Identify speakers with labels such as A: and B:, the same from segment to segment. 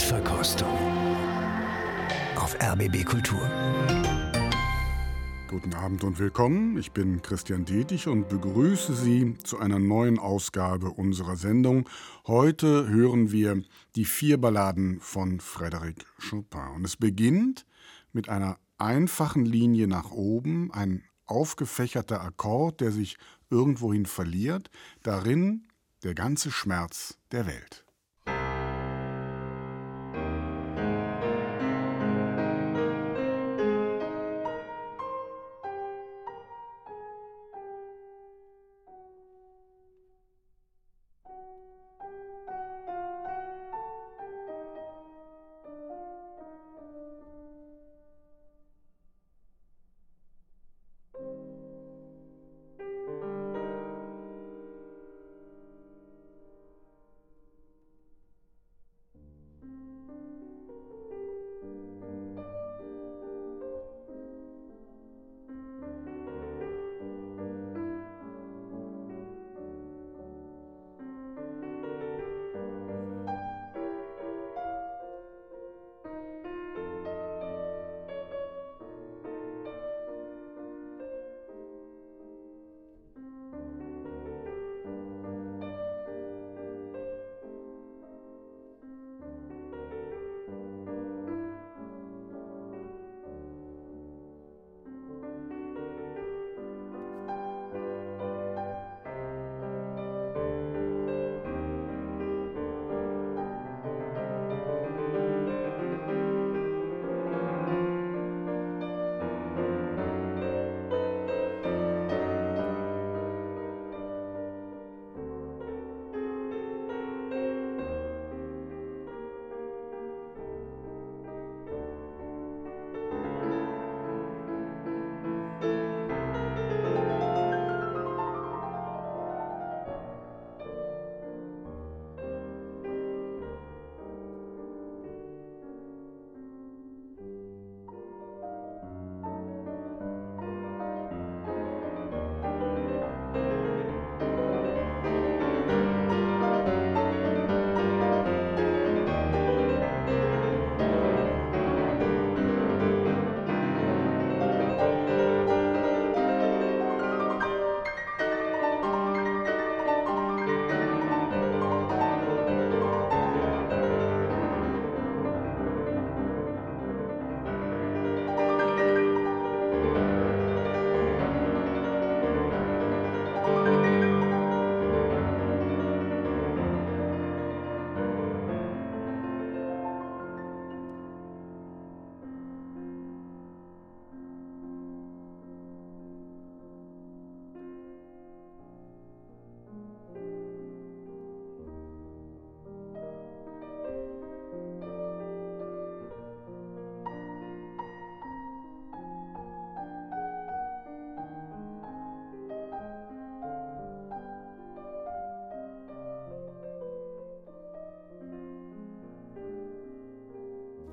A: Mundverkostung auf RBB Kultur.
B: Guten Abend und willkommen. Ich bin Christian Detig und begrüße Sie zu einer neuen Ausgabe unserer Sendung. Heute hören wir die vier Balladen von Frédéric Chopin. Und es beginnt mit einer einfachen Linie nach oben, ein aufgefächerter Akkord, der sich irgendwohin verliert, darin der ganze Schmerz der Welt.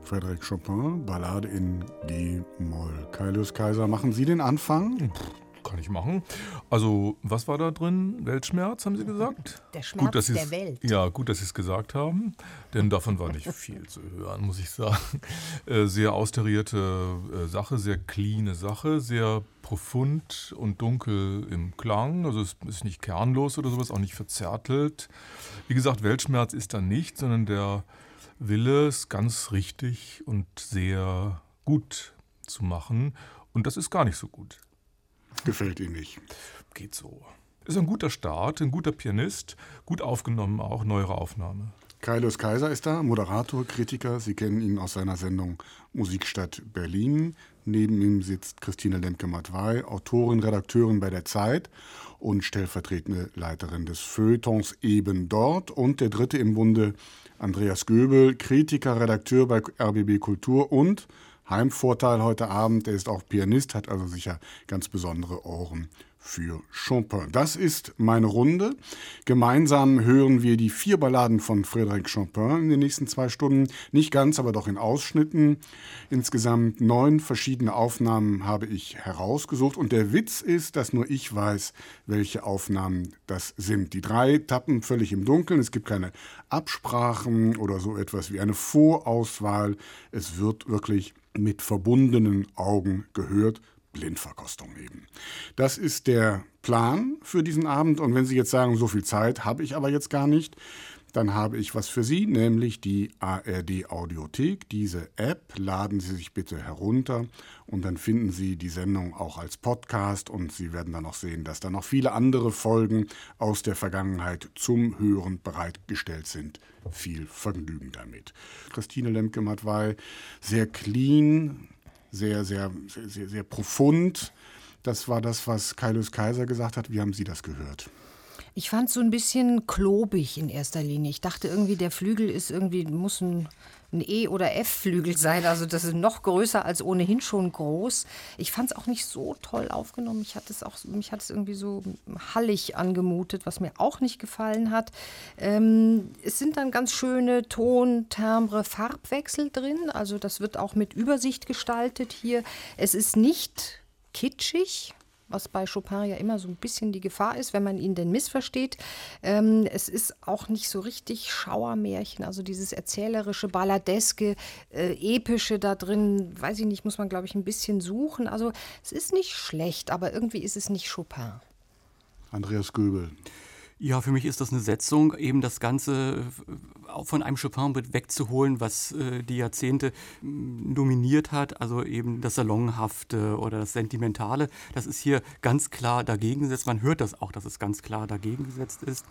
B: Frédéric Chopin, Ballade in G-Moll. Kailius Kaiser, machen Sie den Anfang?
C: Kann ich machen. Also, was war da drin? Weltschmerz, haben Sie gesagt?
D: Der Schmerz
C: gut, dass
D: der Welt.
C: Ja, gut, dass Sie es gesagt haben, denn davon war nicht viel zu hören, muss ich sagen. Äh, sehr austarierte äh, Sache, sehr cleane Sache, sehr profund und dunkel im Klang. Also, es ist nicht kernlos oder sowas, auch nicht verzärtelt. Wie gesagt, Weltschmerz ist da nicht, sondern der Wille, es ganz richtig und sehr gut zu machen. Und das ist gar nicht so gut.
B: Gefällt Ihnen nicht?
C: Geht so. Ist ein guter Start, ein guter Pianist, gut aufgenommen, auch neuere Aufnahme.
B: Kaius Kaiser ist da, Moderator, Kritiker. Sie kennen ihn aus seiner Sendung Musikstadt Berlin. Neben ihm sitzt Christine Lemke-Matwei, Autorin, Redakteurin bei der Zeit und stellvertretende Leiterin des Feuilletons eben dort. Und der dritte im Bunde, Andreas Göbel, Kritiker, Redakteur bei RBB Kultur und Heimvorteil heute Abend, er ist auch Pianist, hat also sicher ganz besondere Ohren für Chopin. Das ist meine Runde. Gemeinsam hören wir die vier Balladen von Frédéric Chopin in den nächsten zwei Stunden. Nicht ganz, aber doch in Ausschnitten. Insgesamt neun verschiedene Aufnahmen habe ich herausgesucht. Und der Witz ist, dass nur ich weiß, welche Aufnahmen das sind. Die drei tappen völlig im Dunkeln. Es gibt keine Absprachen oder so etwas wie eine Vorauswahl. Es wird wirklich mit verbundenen Augen gehört, Blindverkostung eben. Das ist der Plan für diesen Abend. Und wenn Sie jetzt sagen, so viel Zeit habe ich aber jetzt gar nicht, dann habe ich was für Sie, nämlich die ARD Audiothek. Diese App laden Sie sich bitte herunter und dann finden Sie die Sendung auch als Podcast und Sie werden dann noch sehen, dass da noch viele andere Folgen aus der Vergangenheit zum Hören bereitgestellt sind. Viel Vergnügen damit. Christine Lemke-Matwei, sehr clean, sehr, sehr, sehr, sehr, sehr profund. Das war das, was Kailus Kaiser gesagt hat. Wie haben Sie das gehört?
D: Ich fand es so ein bisschen klobig in erster Linie. Ich dachte irgendwie, der Flügel ist irgendwie, muss ein, ein E- oder F-Flügel sein. Also das ist noch größer als ohnehin schon groß. Ich fand es auch nicht so toll aufgenommen. Mich hat es auch, mich hat es irgendwie so hallig angemutet, was mir auch nicht gefallen hat. Ähm, es sind dann ganz schöne Ton, Timbre, Farbwechsel drin. Also das wird auch mit Übersicht gestaltet hier. Es ist nicht kitschig, was bei Chopin ja immer so ein bisschen die Gefahr ist, wenn man ihn denn missversteht. Ähm, es ist auch nicht so richtig Schauermärchen, also dieses erzählerische, balladeske, äh, epische da drin, weiß ich nicht, muss man, glaube ich, ein bisschen suchen. Also es ist nicht schlecht, aber irgendwie ist es nicht Chopin.
B: Andreas Göbel.
E: Ja, für mich ist das eine Setzung, eben das Ganze äh, von einem Chopin wegzuholen, was äh, die Jahrzehnte mm, dominiert hat, also eben das Salonhafte oder das Sentimentale. Das ist hier ganz klar dagegen gesetzt. Man hört das auch, dass es ganz klar dagegen gesetzt ist.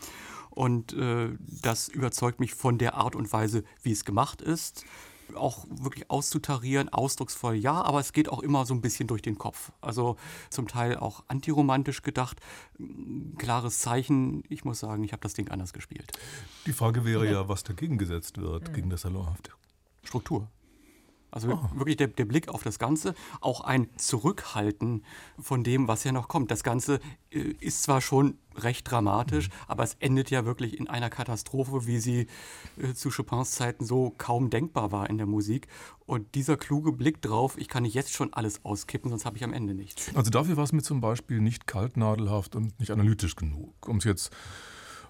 E: Und äh, das überzeugt mich von der Art und Weise, wie es gemacht ist auch wirklich auszutarieren, ausdrucksvoll ja, aber es geht auch immer so ein bisschen durch den Kopf. Also zum Teil auch antiromantisch gedacht. Klares Zeichen, ich muss sagen, ich habe das Ding anders gespielt.
C: Die Frage wäre ja, was dagegen gesetzt wird, mhm. gegen das Salonhafte.
E: Struktur. Also oh. wirklich der, der, Blick auf das Ganze, auch ein Zurückhalten von dem, was ja noch kommt. Das Ganze äh, ist zwar schon recht dramatisch, mhm. aber es endet ja wirklich in einer Katastrophe, wie sie äh, zu Chopins Zeiten so kaum denkbar war in der Musik. Und dieser kluge Blick drauf, ich kann nicht jetzt schon alles auskippen, sonst habe ich am Ende nichts.
C: Also dafür war es mir zum Beispiel nicht kaltnadelhaft und nicht analytisch genug, um es jetzt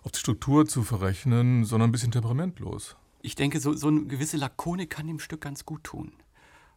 C: auf die Struktur zu verrechnen, sondern ein bisschen temperamentlos
E: ich denke, so, so eine gewisse Lakonik kann dem Stück ganz gut tun.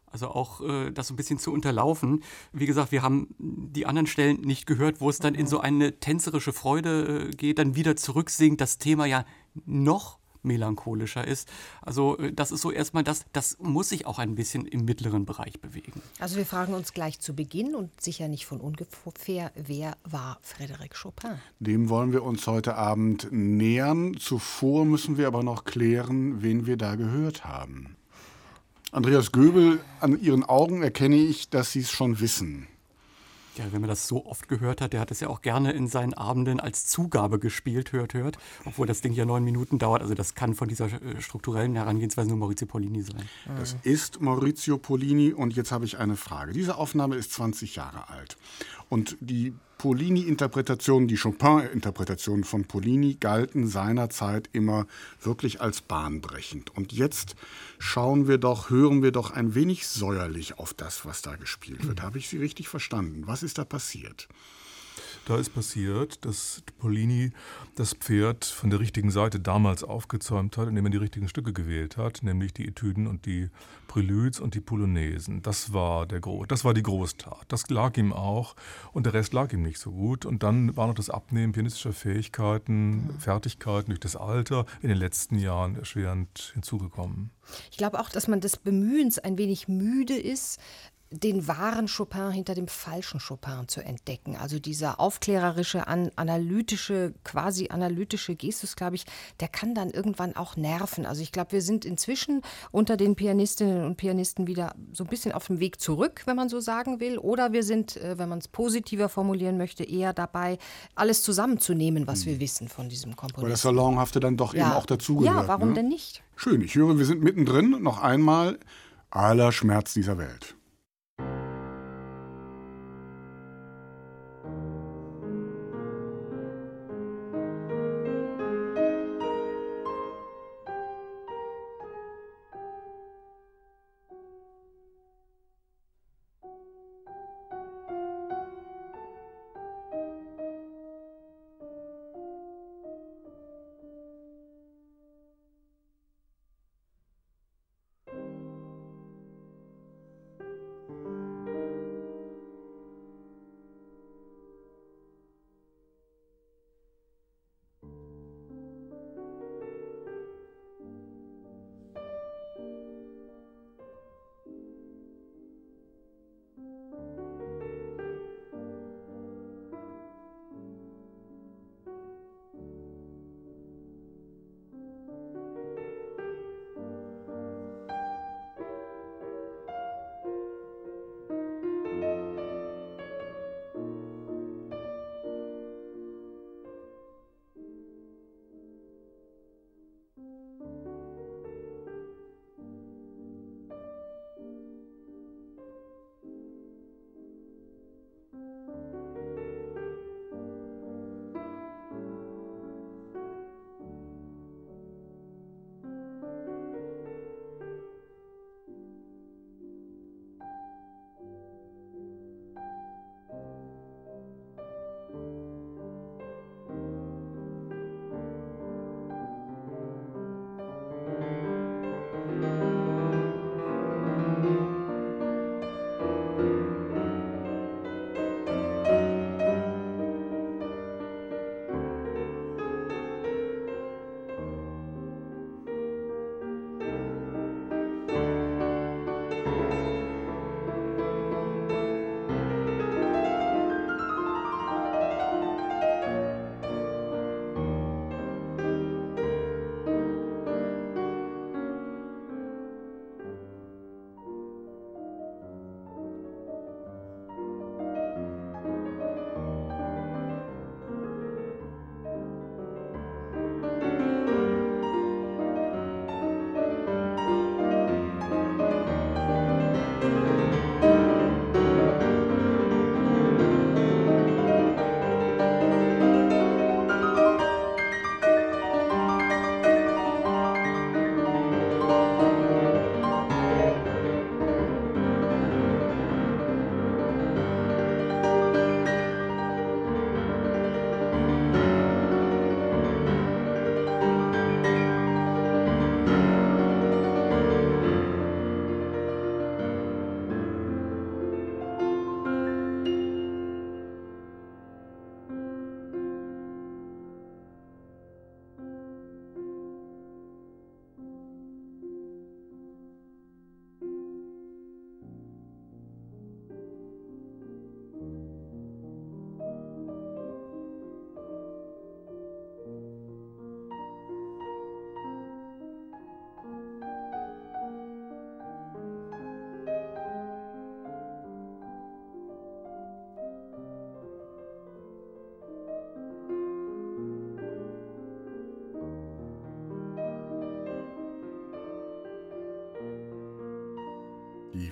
E: Also auch äh, das so ein bisschen zu unterlaufen. Wie gesagt, wir haben die anderen Stellen nicht gehört, wo es dann in so eine tänzerische Freude äh, geht, dann wieder zurücksingt, das Thema ja noch melancholischer ist. Also äh, das ist so erstmal das, das muss sich auch ein bisschen im mittleren Bereich bewegen.
D: Also wir fragen uns gleich zu Beginn und sicher nicht von ungefähr, wer war Frédéric Chopin?
B: Dem wollen wir uns heute Abend nähern. Zuvor müssen wir aber noch klären, wen wir da gehört haben. Andreas Göbel, an Ihren Augen erkenne ich, dass Sie es schon wissen.
E: Ja, wenn man das so oft gehört hat, der hat es ja auch gerne in seinen Abenden als Zugabe gespielt, hört, hört, obwohl das Ding ja neun Minuten dauert. Also das kann von dieser äh, strukturellen Herangehensweise nur Maurizio Polini sein.
B: Das ist Maurizio Polini und jetzt habe ich eine Frage. Diese Aufnahme ist 20 Jahre alt und die Polini-Interpretationen, die Chopin-Interpretationen von Polini galten seinerzeit immer wirklich als bahnbrechend. Und jetzt schauen wir doch, hören wir doch ein wenig säuerlich auf das, was da gespielt wird. Habe ich Sie richtig verstanden? Was ist da passiert?
C: Da ist passiert, dass Polini das Pferd von der richtigen Seite damals aufgezäumt hat, indem er die richtigen Stücke gewählt hat, nämlich die Etüden und die Preludes und die Polonesen. Das war, der Gro das war die Großtat. Das lag ihm auch und der Rest lag ihm nicht so gut. Und dann war noch das Abnehmen pianistischer Fähigkeiten, Fertigkeiten durch das Alter in den letzten Jahren erschwerend hinzugekommen.
D: Ich glaube auch, dass man des Bemühens ein wenig müde ist, den wahren Chopin hinter dem falschen Chopin zu entdecken. Also dieser aufklärerische, an, analytische, quasi analytische Gestus, glaube ich, der kann dann irgendwann auch nerven. Also ich glaube, wir sind inzwischen unter den Pianistinnen und Pianisten wieder so ein bisschen auf dem Weg zurück, wenn man so sagen will. Oder wir sind, äh, wenn man es positiver formulieren möchte, eher dabei, alles zusammenzunehmen, was wir hm. wissen von diesem Komponisten.
B: Weil das Salonhafte dann doch ja. eben auch dazugehört.
D: Ja, warum
B: ne?
D: denn nicht?
B: Schön, ich höre, wir sind mittendrin. Noch einmal aller Schmerz dieser Welt.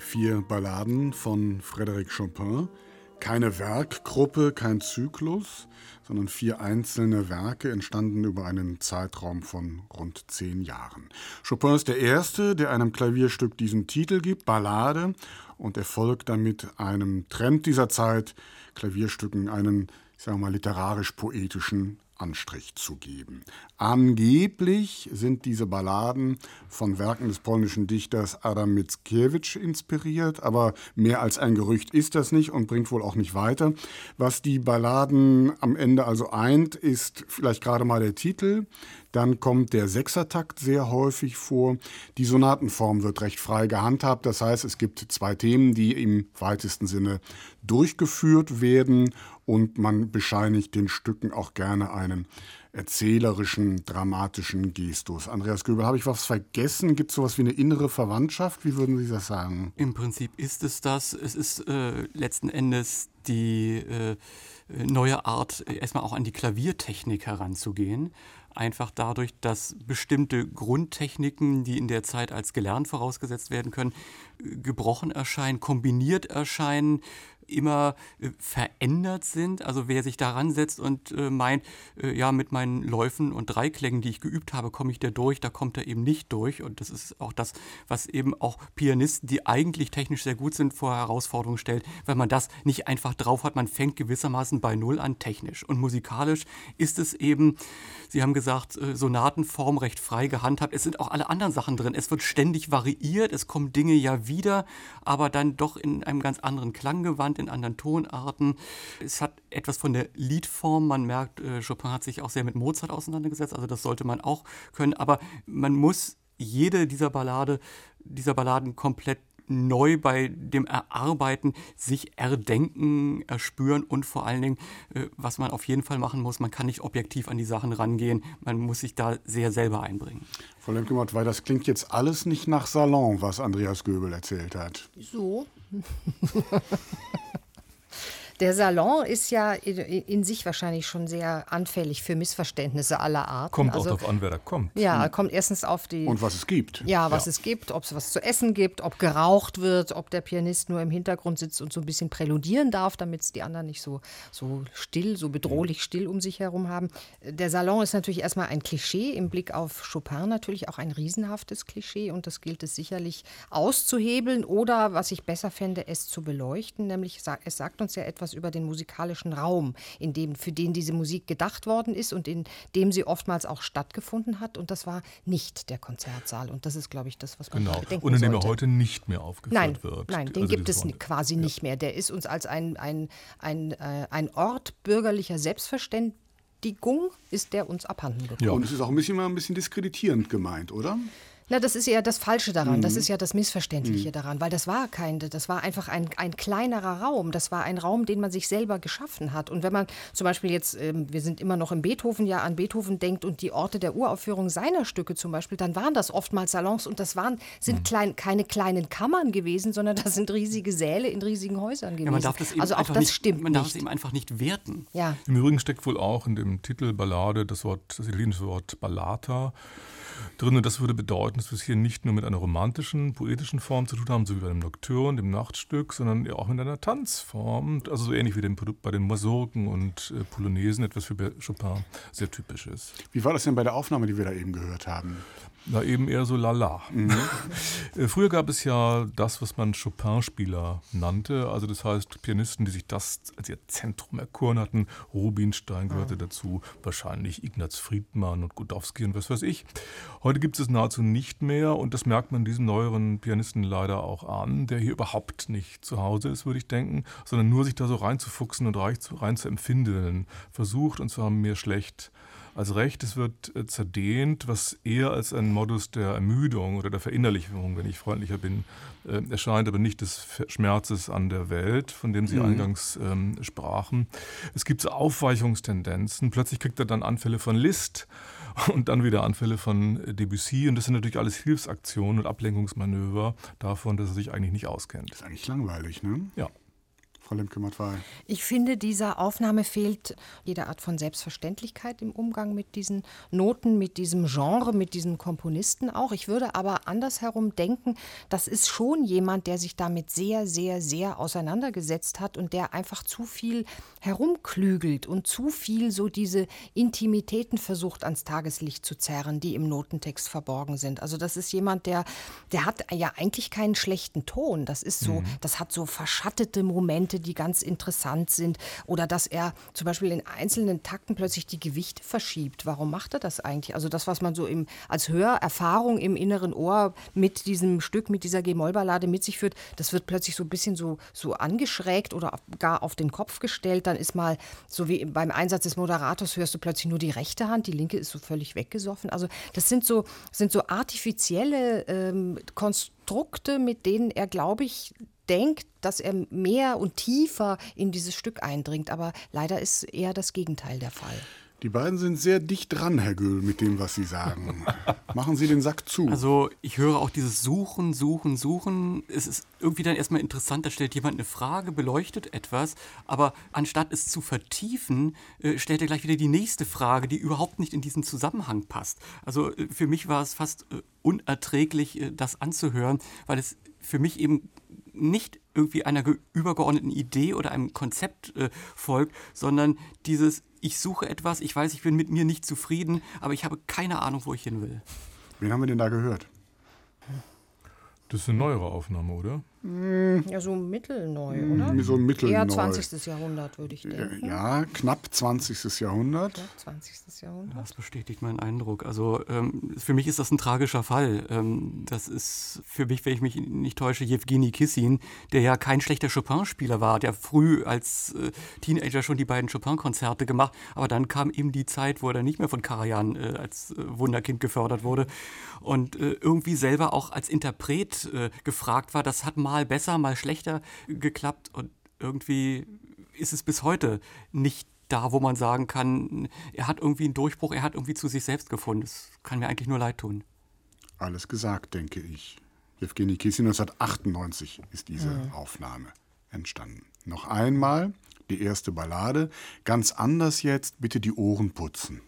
B: Vier Balladen von Frédéric Chopin. Keine Werkgruppe, kein Zyklus, sondern vier einzelne Werke entstanden über einen Zeitraum von rund zehn Jahren. Chopin ist der Erste, der einem Klavierstück diesen Titel gibt, Ballade, und er folgt damit einem Trend dieser Zeit, Klavierstücken einen, ich sage mal, literarisch-poetischen Anstrich zu geben. Angeblich sind diese Balladen von Werken des polnischen Dichters Adam Mickiewicz inspiriert, aber mehr als ein Gerücht ist das nicht und bringt wohl auch nicht weiter. Was die Balladen am Ende also eint, ist vielleicht gerade mal der Titel. Dann kommt der Sechsertakt sehr häufig vor. Die Sonatenform wird recht frei gehandhabt. Das heißt, es gibt zwei Themen, die im weitesten Sinne durchgeführt werden und man bescheinigt den Stücken auch gerne einen erzählerischen, dramatischen Gestus. Andreas Göbel, habe ich was vergessen? Gibt es sowas wie eine innere Verwandtschaft? Wie würden Sie das sagen?
E: Im Prinzip ist es das. Es ist äh, letzten Endes die äh, neue Art, erstmal auch an die Klaviertechnik heranzugehen einfach dadurch, dass bestimmte Grundtechniken, die in der Zeit als gelernt vorausgesetzt werden können, gebrochen erscheinen, kombiniert erscheinen, immer äh, verändert sind. Also wer sich daran setzt und äh, meint, äh, ja, mit meinen Läufen und Dreiklängen, die ich geübt habe, komme ich da durch, da kommt er eben nicht durch. Und das ist auch das, was eben auch Pianisten, die eigentlich technisch sehr gut sind, vor Herausforderungen stellt, weil man das nicht einfach drauf hat. Man fängt gewissermaßen bei Null an technisch. Und musikalisch ist es eben, Sie haben gesagt, äh, Sonatenform recht frei gehandhabt. Es sind auch alle anderen Sachen drin. Es wird ständig variiert, es kommen Dinge ja wieder, aber dann doch in einem ganz anderen Klanggewand in anderen Tonarten. Es hat etwas von der Liedform. Man merkt, äh, Chopin hat sich auch sehr mit Mozart auseinandergesetzt, also das sollte man auch können. Aber man muss jede dieser Ballade, dieser Balladen komplett neu bei dem Erarbeiten sich erdenken, erspüren und vor allen Dingen, äh, was man auf jeden Fall machen muss, man kann nicht objektiv an die Sachen rangehen, man muss sich da sehr selber einbringen.
B: Frau Lemkemott, weil das klingt jetzt alles nicht nach Salon, was Andreas Göbel erzählt hat.
D: So. Der Salon ist ja in sich wahrscheinlich schon sehr anfällig für Missverständnisse aller Art.
C: Kommt also, auch darauf an, wer da kommt.
D: Ja, hm. kommt erstens auf die.
B: Und was es gibt.
D: Ja, was ja. es gibt, ob es was zu essen gibt, ob geraucht wird, ob der Pianist nur im Hintergrund sitzt und so ein bisschen präludieren darf, damit es die anderen nicht so, so still, so bedrohlich still um sich herum haben. Der Salon ist natürlich erstmal ein Klischee, im Blick auf Chopin natürlich auch ein riesenhaftes Klischee und das gilt es sicherlich auszuhebeln oder, was ich besser fände, es zu beleuchten, nämlich es sagt uns ja etwas etwas über den musikalischen Raum, in dem, für den diese Musik gedacht worden ist und in dem sie oftmals auch stattgefunden hat. Und das war nicht der Konzertsaal. Und das ist, glaube ich, das, was man
C: genau.
D: bedenken
C: Und in dem
D: sollte.
C: er heute nicht mehr aufgeführt
D: nein,
C: wird.
D: Nein, den also gibt es quasi ja. nicht mehr. Der ist uns als ein, ein, ein, äh, ein Ort bürgerlicher Selbstverständigung ist der uns abhanden gekommen.
B: Ja. Und es ist auch ein bisschen mal ein bisschen diskreditierend gemeint, oder?
D: Na, das ist ja das Falsche daran, mhm. das ist ja das Missverständliche mhm. daran, weil das war kein, das war einfach ein, ein kleinerer Raum, das war ein Raum, den man sich selber geschaffen hat. Und wenn man zum Beispiel jetzt, ähm, wir sind immer noch im Beethoven, ja an Beethoven denkt und die Orte der Uraufführung seiner Stücke zum Beispiel, dann waren das oftmals Salons und das waren, sind mhm. klein, keine kleinen Kammern gewesen, sondern das sind riesige Säle in riesigen Häusern gewesen. Ja,
E: man darf das eben
D: also auch das
E: nicht,
D: stimmt
E: Man darf
D: nicht.
E: es eben einfach nicht werten.
D: Ja.
C: Im Übrigen steckt wohl auch in dem Titel Ballade das Wort, das italienische Wort Ballata drin. Und das würde bedeuten, dass wir es hier nicht nur mit einer romantischen, poetischen Form zu tun haben, so wie bei dem Nocturne, dem Nachtstück, sondern auch mit einer Tanzform. Also so ähnlich wie dem, bei den Masurken und äh, Polonesen, etwas für Chopin sehr typisch ist.
B: Wie war das denn bei der Aufnahme, die wir da eben gehört haben?
C: Na, eben eher so lala. Mhm. Äh, früher gab es ja das, was man Chopin-Spieler nannte. Also das heißt Pianisten, die sich das als ihr Zentrum erkoren hatten. Rubinstein gehörte mhm. dazu, wahrscheinlich Ignaz Friedmann und Godowski und was weiß ich. Heute gibt es nahezu nicht mehr und das merkt man diesem neueren Pianisten leider auch an, der hier überhaupt nicht zu Hause ist, würde ich denken, sondern nur sich da so reinzufuchsen und rein zu empfinden versucht und zwar mehr schlecht als recht. Es wird äh, zerdehnt, was eher als ein Modus der Ermüdung oder der Verinnerlichung, wenn ich freundlicher bin, äh, erscheint, aber nicht des Schmerzes an der Welt, von dem Sie mhm. eingangs ähm, sprachen. Es gibt so Aufweichungstendenzen. Plötzlich kriegt er dann Anfälle von List und dann wieder Anfälle von Debussy. Und das sind natürlich alles Hilfsaktionen und Ablenkungsmanöver davon, dass er sich eigentlich nicht auskennt.
B: Das ist eigentlich langweilig, ne?
C: Ja.
B: Frau Lemke-Matwei?
D: Ich finde, dieser Aufnahme fehlt jede Art von Selbstverständlichkeit im Umgang mit diesen Noten, mit diesem Genre, mit diesem Komponisten auch. Ich würde aber andersherum denken, das ist schon jemand, der sich damit sehr, sehr, sehr auseinandergesetzt hat und der einfach zu viel herumklügelt und zu viel so diese Intimitäten versucht ans Tageslicht zu zerren, die im Notentext verborgen sind. Also das ist jemand, der, der hat ja eigentlich keinen schlechten Ton. Das ist so, mhm. das hat so verschattete Momente, die ganz interessant sind. Oder dass er zum Beispiel in einzelnen Takten plötzlich die Gewichte verschiebt. Warum macht er das eigentlich? Also das, was man so im, als Hörerfahrung im inneren Ohr mit diesem Stück, mit dieser G-Moll-Ballade mit sich führt, das wird plötzlich so ein bisschen so, so angeschrägt oder gar auf den Kopf gestellt. Dann ist mal, so wie beim Einsatz des Moderators, hörst du plötzlich nur die rechte Hand, die linke ist so völlig weggesoffen. Also das sind so, sind so artifizielle ähm, Konstrukte, mit denen er, glaube ich, denkt, dass er mehr und tiefer in dieses Stück eindringt. Aber leider ist eher das Gegenteil der Fall.
B: Die beiden sind sehr dicht dran, Herr Göhl, mit dem, was Sie sagen. Machen Sie den Sack zu.
E: Also ich höre auch dieses Suchen, Suchen, Suchen. Es ist irgendwie dann erstmal interessant, da stellt jemand eine Frage, beleuchtet etwas, aber anstatt es zu vertiefen, äh, stellt er gleich wieder die nächste Frage, die überhaupt nicht in diesen Zusammenhang passt. Also äh, für mich war es fast äh, unerträglich, das anzuhören, weil es für mich eben nicht irgendwie einer übergeordneten Idee oder einem Konzept äh, folgt, sondern dieses, ich suche etwas, ich weiß, ich bin mit mir nicht zufrieden, aber ich habe keine Ahnung, wo ich hin will.
B: Wen haben wir denn da gehört?
C: Das ist eine neuere Aufnahme, oder?
D: Ja, so mittelneu, hm, oder?
B: So mittelneu.
D: Eher 20. Jahrhundert, würde ich denken.
B: Ja, knapp 20. Jahrhundert.
D: Knapp 20. Jahrhundert.
E: Das bestätigt meinen Eindruck. Also ähm, für mich ist das ein tragischer Fall. Ähm, das ist für mich, wenn ich mich nicht täusche, Jewgeni Kissin, der ja kein schlechter Chopin-Spieler war, der früh als äh, Teenager schon die beiden Chopin-Konzerte gemacht, aber dann kam eben die Zeit, wo er dann nicht mehr von Karajan äh, als äh, Wunderkind gefördert wurde und äh, irgendwie selber auch als Interpret äh, gefragt war. Das hat mal mal besser, mal schlechter geklappt und irgendwie ist es bis heute nicht da, wo man sagen kann, er hat irgendwie einen Durchbruch, er hat irgendwie zu sich selbst gefunden. Das kann mir eigentlich nur leid tun.
B: Alles gesagt, denke ich. Jewgeni Kissin 1998 ist diese ja. Aufnahme entstanden. Noch einmal die erste Ballade, ganz anders jetzt, bitte die Ohren putzen.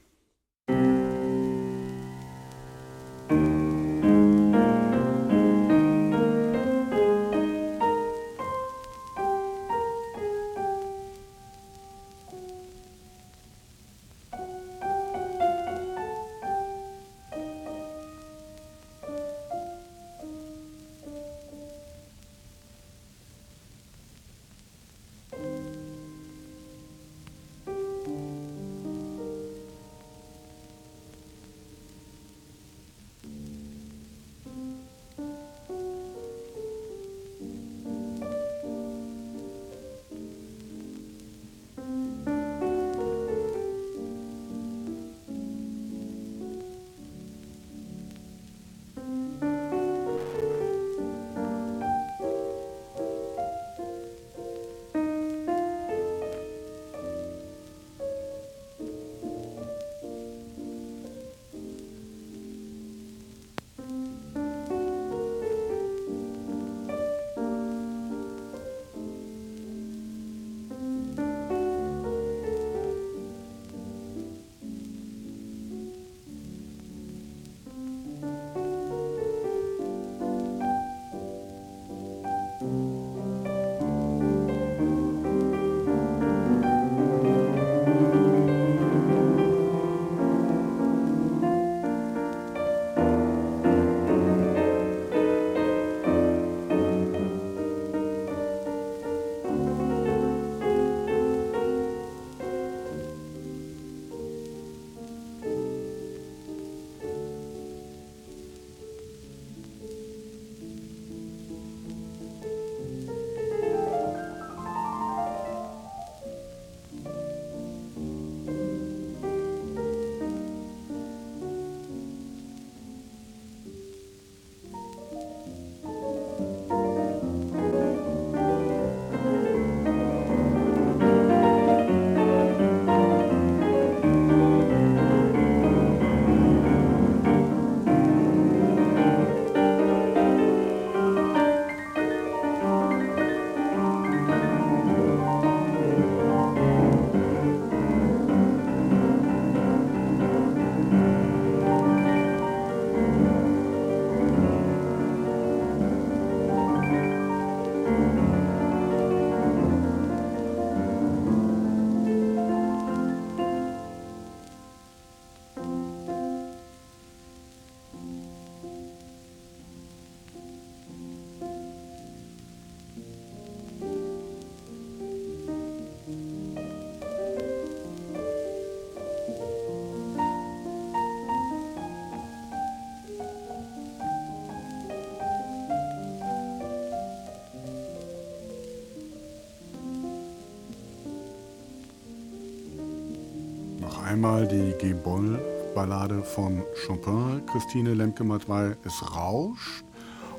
B: Einmal die G-Boll-Ballade von Chopin, Christine Lemke-Matwei, Es rauscht.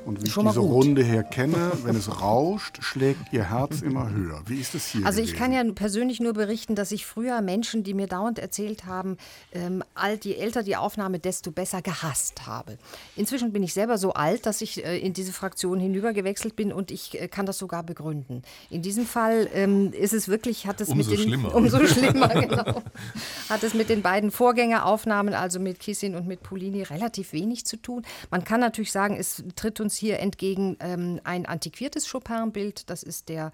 B: Und wie ich diese Runde her kenne, wenn es rauscht, schlägt ihr Herz immer höher. Wie ist das hier?
D: Also
B: gewesen?
D: ich kann ja persönlich nur berichten, dass ich früher Menschen, die mir dauernd erzählt haben, ähm, alt, je älter die Aufnahme, desto besser gehasst habe. Inzwischen bin ich selber so alt, dass ich äh, in diese Fraktion hinübergewechselt bin und ich äh, kann das sogar begründen. In diesem Fall ähm, ist es wirklich, hat es
C: umso
D: mit den
C: schlimmer.
D: umso schlimmer, genau, hat es mit den beiden Vorgängeraufnahmen, also mit Kissin und mit Polini, relativ wenig zu tun. Man kann natürlich sagen, es tritt uns hier entgegen ähm, ein antiquiertes Chopin-Bild. Das ist der,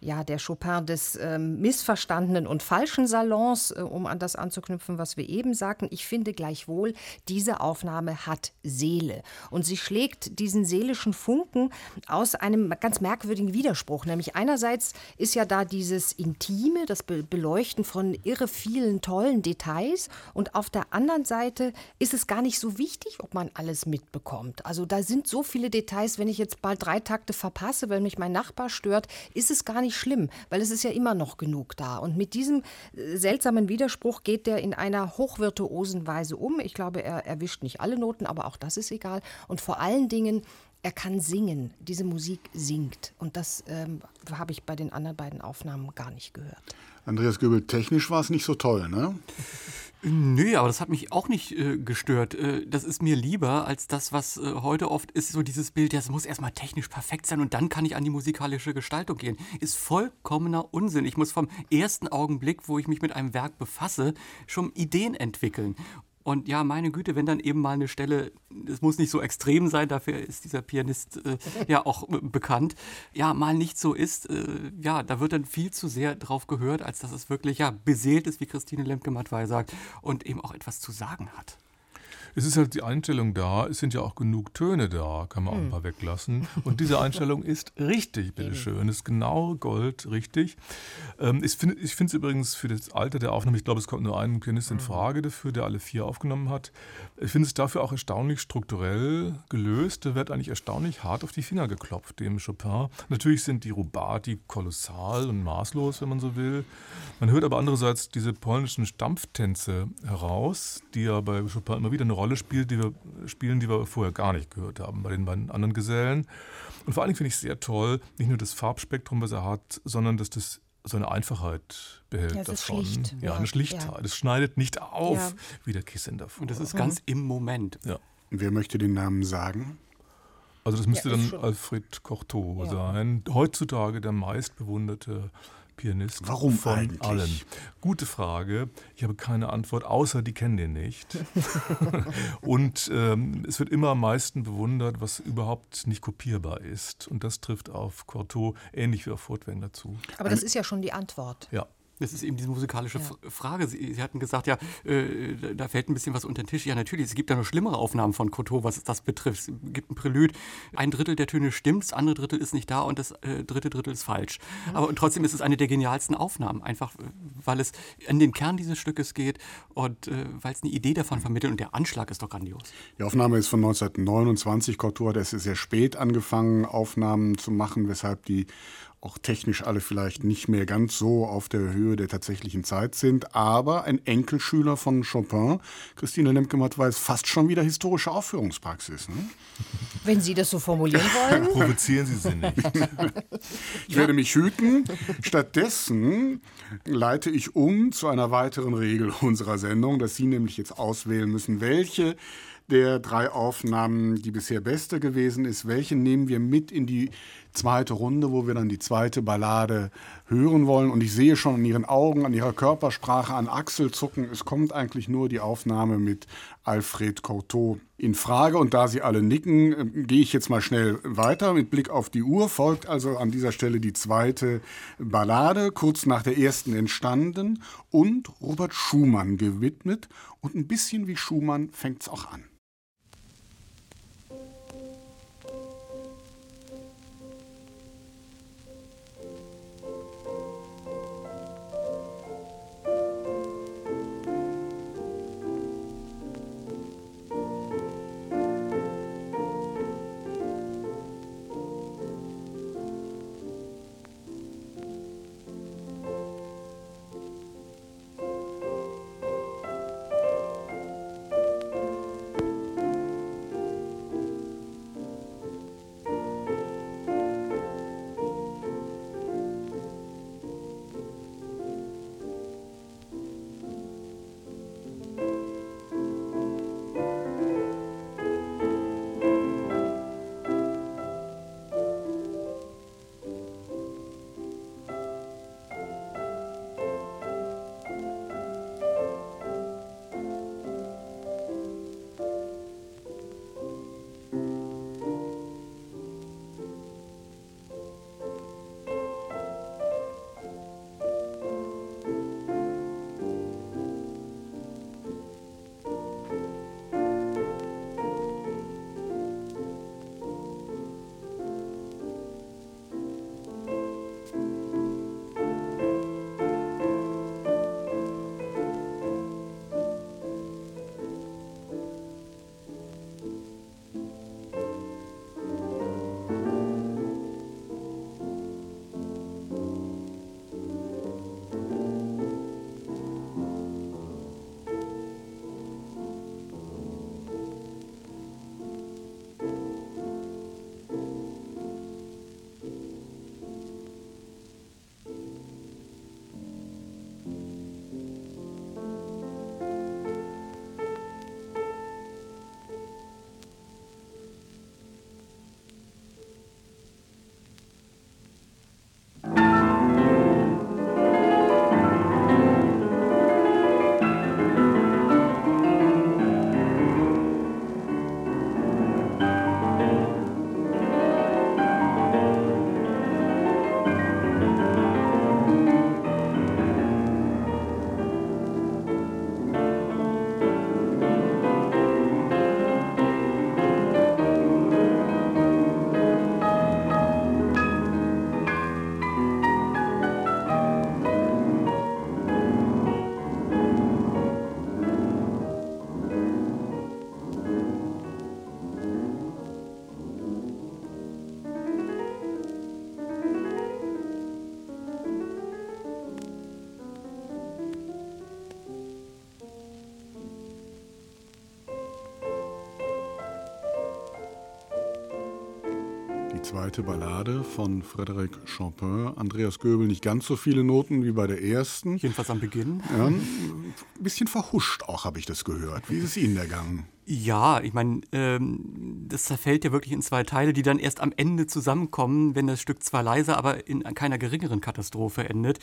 D: ja, der Chopin des ähm, missverstandenen und falschen Salons, äh, um an das anzuknüpfen, was wir eben sagten. Ich finde gleichwohl, diese Aufnahme hat Seele. Und sie schlägt diesen seelischen Funken aus einem ganz merkwürdigen Widerspruch. Nämlich einerseits ist ja da dieses Intime, das Be Beleuchten von irre vielen tollen Details. Und auf der anderen Seite ist es gar nicht so wichtig, ob man alles mitbekommt. Also da sind so viele Details, wenn ich jetzt bald drei Takte verpasse, weil mich mein Nachbar stört, ist es gar nicht schlimm, weil es ist ja immer noch genug da. Und mit diesem äh, seltsamen Widerspruch geht der in einer hochvirtuosen Weise um. Ich glaube, er erwischt nicht alle Noten, aber auch das ist egal. Und vor allen Dingen er kann singen. Diese Musik singt. Und das ähm, habe ich bei den anderen beiden Aufnahmen gar nicht gehört.
B: Andreas Göbel, technisch war es nicht so toll, ne?
E: Nö, aber das hat mich auch nicht äh, gestört. Äh, das ist mir lieber als das, was äh, heute oft ist, so dieses Bild, ja, es muss erstmal technisch perfekt sein und dann kann ich an die musikalische Gestaltung gehen. Ist vollkommener Unsinn. Ich muss vom ersten Augenblick, wo ich mich mit einem Werk befasse, schon Ideen entwickeln. Und ja, meine Güte, wenn dann eben mal eine Stelle, es muss nicht so extrem sein, dafür ist dieser Pianist äh, ja auch äh, bekannt, ja, mal nicht so ist, äh, ja, da wird dann viel zu sehr drauf gehört, als dass es wirklich ja beseelt ist, wie Christine Lemke-Matwei sagt, und eben auch etwas zu sagen hat.
C: Es ist halt die Einstellung da, es sind ja auch genug Töne da, kann man auch ein paar weglassen. Und diese Einstellung ist richtig, bitteschön. Ist genau Gold, richtig. Ähm, ich finde ich es übrigens für das Alter der Aufnahme, ich glaube, es kommt nur ein Pianist in Frage dafür, der alle vier aufgenommen hat. Ich finde es dafür auch erstaunlich strukturell gelöst. Da wird eigentlich erstaunlich hart auf die Finger geklopft, dem Chopin. Natürlich sind die Rubati kolossal und maßlos, wenn man so will. Man hört aber andererseits diese polnischen Stampftänze heraus, die ja bei Chopin immer wieder eine Rolle spielt, die wir, spielen, die wir vorher gar nicht gehört haben bei den beiden anderen Gesellen. Und vor allen Dingen finde ich sehr toll, nicht nur das Farbspektrum, was er hat, sondern dass das so eine Einfachheit behält
D: Ja, es ist
C: davon.
D: schlicht,
C: ja, eine Schlichtheit.
D: ja.
C: Es schneidet nicht auf,
D: Ja.
C: wie der Kissen davor.
E: Und das ist ganz im Moment.
C: ja.
B: Wer möchte den Namen sagen?
C: Also das müsste
D: Ja,
C: dann
D: schon-
C: Alfred Cortot
D: Ja.
C: sein. Heutzutage der meistbewunderte Pianist
B: Warum
C: von
B: eigentlich?
C: allen. Gute Frage. Ich habe keine Antwort, außer die kennen den nicht. Und ähm, es wird immer am meisten bewundert, was überhaupt nicht kopierbar ist. Und das trifft auf Cortot ähnlich wie auf Furtwängler zu.
D: Aber das ist ja schon die Antwort.
C: Ja.
E: Das ist eben diese musikalische
D: Ja.
E: Frage. Sie, Sie hatten gesagt, ja, äh, da- da fällt ein bisschen was unter den Tisch. Ja, natürlich, es gibt ja noch schlimmere Aufnahmen von Coteau, was das betrifft. Es gibt ein Prälud, ein Drittel der Töne stimmt, das andere Drittel ist nicht da und das äh, dritte Drittel ist falsch. Aber und trotzdem ist es eine der genialsten Aufnahmen, einfach äh, weil es an den Kern dieses Stückes geht und äh, weil es eine Idee davon vermittelt und der Anschlag ist doch grandios.
B: Die Aufnahme ist von 1929. Cortot hat erst sehr spät angefangen, Aufnahmen zu machen, weshalb die auch technisch alle vielleicht nicht mehr ganz so auf der Höhe der tatsächlichen Zeit sind. Aber ein Enkelschüler von Chopin, Christine Lemke-Matt weiß, fast schon wieder historische Aufführungspraxis. Ne?
D: Wenn Sie das so formulieren wollen.
C: Provozieren Sie sie nicht.
B: Ich werde mich hüten. Stattdessen leite ich um zu einer weiteren Regel unserer Sendung, dass Sie nämlich jetzt auswählen müssen, welche der drei Aufnahmen die bisher beste gewesen ist. Welche nehmen wir mit in die zweite Runde, wo wir dann die zweite Ballade hören wollen. Und ich sehe schon an Ihren Augen, an Ihrer Körpersprache, an Achselzucken, es kommt eigentlich nur die Aufnahme mit Alfred Cortot in Frage. Und da Sie alle nicken, äh, gehe ich jetzt mal schnell weiter. Mit Blick auf die Uhr folgt also an dieser Stelle die zweite Ballade, kurz nach der ersten entstanden und Robert Schumann gewidmet. Und ein bisschen wie Schumann fängt es auch an. Zweite Ballade von Frédéric Chopin. Andreas Göbel nicht ganz so viele Noten wie bei der ersten.
E: Jedenfalls am Beginn.
B: Ja, ein bisschen verhuscht auch, habe ich das gehört. Wie ist es Ihnen ergangen?
E: Ja, ich meine, ähm, das zerfällt ja wirklich in zwei Teile, die dann erst am Ende zusammenkommen, wenn das Stück zwar leiser, aber in keiner geringeren Katastrophe endet.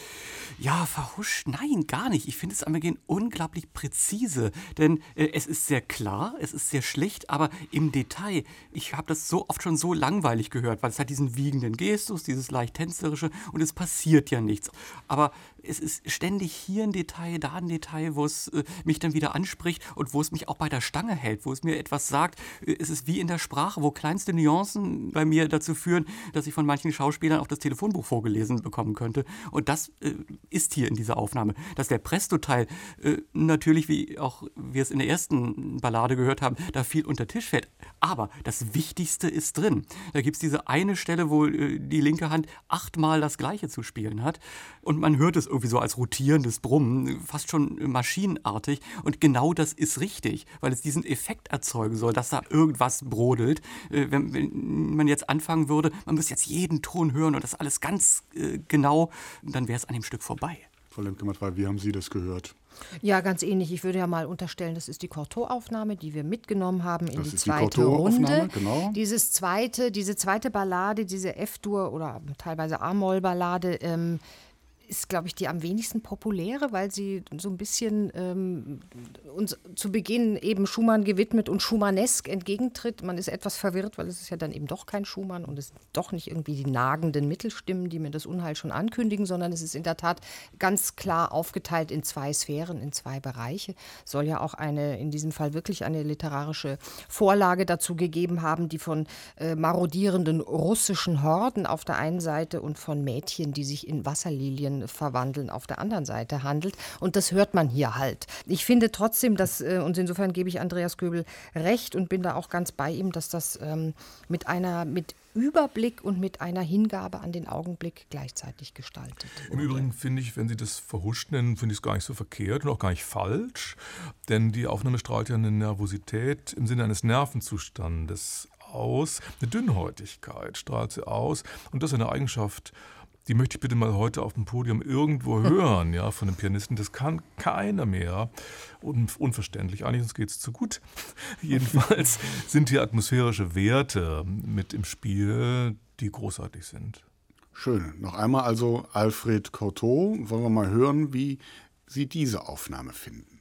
E: Ja, verhuscht, nein, gar nicht. Ich finde es am Beginn unglaublich präzise, denn äh, es ist sehr klar, es ist sehr schlicht, aber im Detail, ich habe das so oft schon so langweilig gehört, weil es hat diesen wiegenden Gestus, dieses leicht tänzerische und es passiert ja nichts. Aber es ist ständig hier ein Detail, da ein Detail, wo es äh, mich dann wieder anspricht und wo es mich auch bei der Stange hält, wo es mir etwas sagt. Äh, es ist wie in der Sprache, wo kleinste Nuancen bei mir dazu führen, dass ich von manchen Schauspielern auch das Telefonbuch vorgelesen bekommen könnte. Und das äh, ist hier in dieser Aufnahme. Dass der Presto-Teil äh, natürlich, wie auch wir es in der ersten Ballade gehört haben, da viel unter Tisch fällt. Aber das Wichtigste ist drin. Da gibt es diese eine Stelle, wo äh, die linke Hand achtmal das Gleiche zu spielen hat. Und man hört es irgendwie so als rotierendes Brummen, fast schon maschinenartig. Und genau das ist richtig, weil es diesen Effekt erzeugen soll, dass da irgendwas brodelt. Äh, wenn, wenn, man jetzt anfangen würde, man müsste jetzt jeden Ton hören und das alles ganz äh, genau, dann wäre es an dem Stück vorbei.
B: Frau lemke wie haben Sie das gehört?
D: Ja, ganz ähnlich. Ich würde ja mal unterstellen, das ist die Cortot-Aufnahme, die wir mitgenommen haben in das die zweite die Runde. Genau. Dieses zweite, diese zweite Ballade, diese F-Dur oder teilweise A-Moll-Ballade, ähm, ist, glaube ich, die am wenigsten populäre, weil sie so ein bisschen ähm, uns zu Beginn eben Schumann gewidmet und Schumannesk entgegentritt. Man ist etwas verwirrt, weil es ist ja dann eben doch kein Schumann und es sind doch nicht irgendwie die nagenden Mittelstimmen, die mir das Unheil schon ankündigen, sondern es ist in der Tat ganz klar aufgeteilt in zwei Sphären, in zwei Bereiche. Soll ja auch eine, in diesem Fall wirklich eine literarische Vorlage dazu gegeben haben, die von äh, marodierenden russischen Horden auf der einen Seite und von Mädchen, die sich in Wasserlilien verwandeln auf der anderen Seite handelt. Und das hört man hier halt. Ich finde trotzdem, dass, äh, und insofern gebe ich Andreas Göbel recht und bin da auch ganz bei ihm, dass das ähm, mit einer, mit Überblick und mit einer Hingabe an den Augenblick gleichzeitig gestaltet.
C: Im Übrigen finde ich, wenn Sie das verhuscht nennen, finde ich es gar nicht so verkehrt und auch gar nicht falsch, denn die Aufnahme strahlt ja eine Nervosität im Sinne eines Nervenzustandes aus, eine Dünnhäutigkeit strahlt sie aus und das ist eine Eigenschaft, die möchte ich bitte mal heute auf dem Podium irgendwo hören, ja, von einem Pianisten. Das kann keiner mehr. Un unverständlich. Eigentlich uns geht es zu gut. Jedenfalls sind hier atmosphärische Werte mit im Spiel, die großartig sind.
B: Schön. Noch einmal also Alfred Cortot. Wollen wir mal hören, wie Sie diese Aufnahme finden.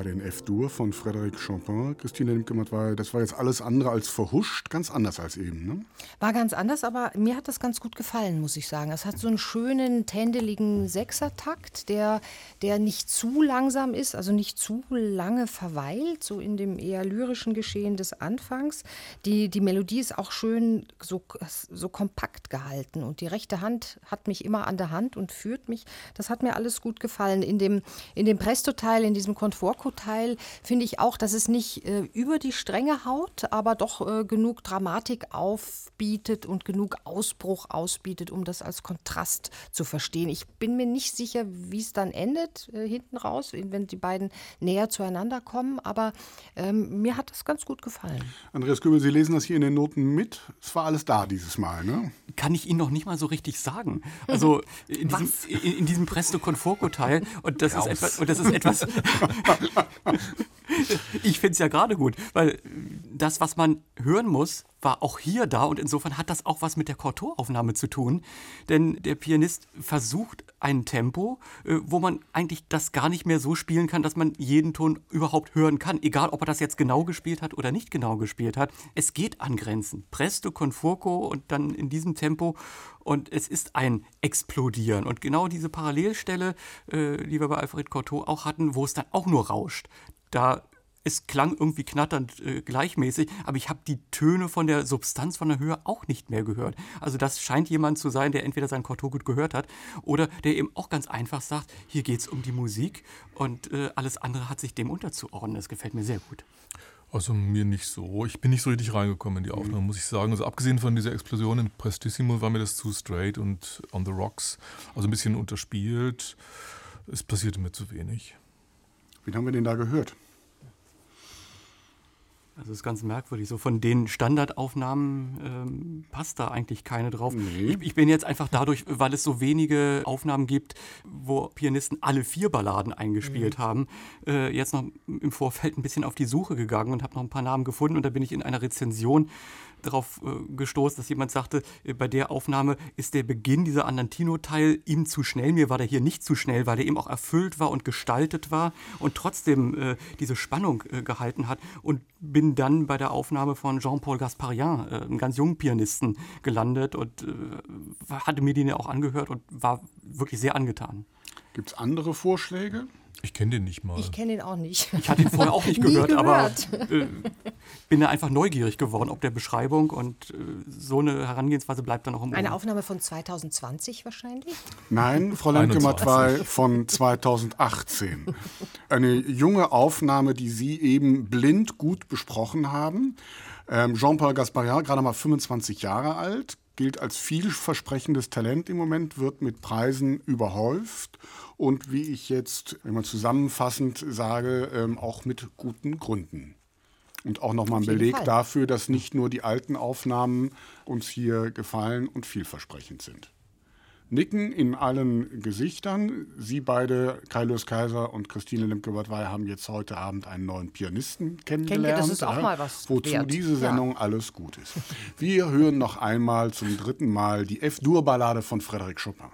B: Ballade in F-Dur von Frédéric Chopin. Christine Limke war, das war jetzt alles andere als verhuscht, ganz anders als eben, ne?
D: War ganz anders, aber mir hat das ganz gut gefallen, muss ich sagen. Es hat so einen schönen, tändeligen Sechsertakt, der, der nicht zu langsam ist, also nicht zu lange verweilt, so in dem eher lyrischen Geschehen des Anfangs. Die, die Melodie ist auch schön so, so kompakt gehalten und die rechte Hand hat mich immer an der Hand und führt mich. Das hat mir alles gut gefallen. In dem, in dem Presto-Teil, in diesem Konflikt Vorko-Teil finde ich auch, dass es nicht äh, über die Stränge haut, aber doch äh, genug Dramatik aufbietet und genug Ausbruch ausbietet, um das als Kontrast zu verstehen. Ich bin mir nicht sicher, wie es dann endet, äh, hinten raus, wenn die beiden näher zueinander kommen, aber ähm, mir hat das ganz gut gefallen.
B: Andreas Göbel, Sie lesen das hier in den Noten mit. Es war alles da dieses Mal, ne?
E: Kann ich Ihnen noch nicht mal so richtig sagen. Also in diesem, in, in diesem Presto Conforco-Teil, und das ist etwas, und das ist etwas ich finde es ja gerade gut, weil das, was man hören muss, war auch hier da und insofern hat das auch was mit der Kortoraufnahme zu tun, denn der Pianist versucht ein Tempo, äh, wo man eigentlich das gar nicht mehr so spielen kann, dass man jeden Ton überhaupt hören kann, egal ob er das jetzt genau gespielt hat oder nicht genau gespielt hat. Es geht an Grenzen. Presto con fuoco und dann in diesem Tempo und es ist ein Explodieren. Und genau diese Parallelstelle, äh, die wir bei Alfred Cortot auch hatten, wo es dann auch nur rauscht, da es klang irgendwie knatternd äh, gleichmäßig, aber ich habe die Töne von der Substanz, von der Höhe auch nicht mehr gehört. Also das scheint jemand zu sein, der entweder sein Cortot gut gehört hat oder der eben auch ganz einfach sagt, hier geht es um die Musik und äh, alles andere hat sich dem unterzuordnen. Das gefällt mir sehr gut.
C: Also mir nicht so. Ich bin nicht so richtig reingekommen in die Aufnahme, mhm. muss ich sagen. Also abgesehen von dieser Explosion in Prestissimo war mir das zu straight und on the rocks. Also ein bisschen unterspielt. Es passierte mir zu wenig.
B: Wen haben wir denn da gehört?
E: Also das ist ganz merkwürdig. So von den Standardaufnahmen ähm, passt da eigentlich keine drauf. Nee. Ich, ich, bin jetzt einfach dadurch, weil es so wenige Aufnahmen gibt, wo Pianisten alle vier Balladen eingespielt mhm. haben, äh, jetzt noch im Vorfeld ein bisschen auf die Suche gegangen und habe noch ein paar Namen gefunden. Und da bin ich in einer Rezension darauf äh, gestoßen, dass jemand sagte, äh, bei der Aufnahme ist der Beginn dieser Andantino-Teil ihm zu schnell. Mir war der hier nicht zu schnell, weil der eben auch erfüllt war und gestaltet war und trotzdem äh, diese Spannung äh, gehalten hat. Und bin dann bei der Aufnahme von Jean-Paul Gasparian, äh, einem ganz jungen Pianisten, gelandet und äh, hatte mir den ja auch angehört und war wirklich sehr angetan.
B: Gibt es andere Vorschläge?
C: Ich kenne den nicht mal.
D: Ich kenne den auch nicht.
E: Ich hatte ihn vorher auch nicht gehört, gehört, aber äh, bin da einfach neugierig geworden, ob der Beschreibung und äh, so eine Herangehensweise bleibt dann auch im
D: Eine Ohren. Aufnahme von 2020 wahrscheinlich?
B: Nein, Frau Lemke-Matwei von 2018. Eine junge Aufnahme, die Sie eben blind gut besprochen haben. Ähm, Jean-Paul Gasparian, gerade mal 25 Jahre alt, gilt als vielversprechendes Talent im Moment, wird mit Preisen überhäuft und wie ich jetzt, wenn man zusammenfassend sage, ähm, auch mit guten Gründen. Und auch nochmal ein Beleg Fall. dafür, dass nicht nur die alten Aufnahmen uns hier gefallen und vielversprechend sind. Nicken in allen Gesichtern. Sie beide, Kaius Kaiser und Christine Lemke-Badwey, haben jetzt heute Abend einen neuen Pianisten kennengelernt.
D: Das ist auch mal was
B: Wozu
D: wert.
B: diese Sendung ja. alles gut ist. Wir hören noch einmal zum dritten Mal die F-Dur-Ballade von Frédéric Chopin.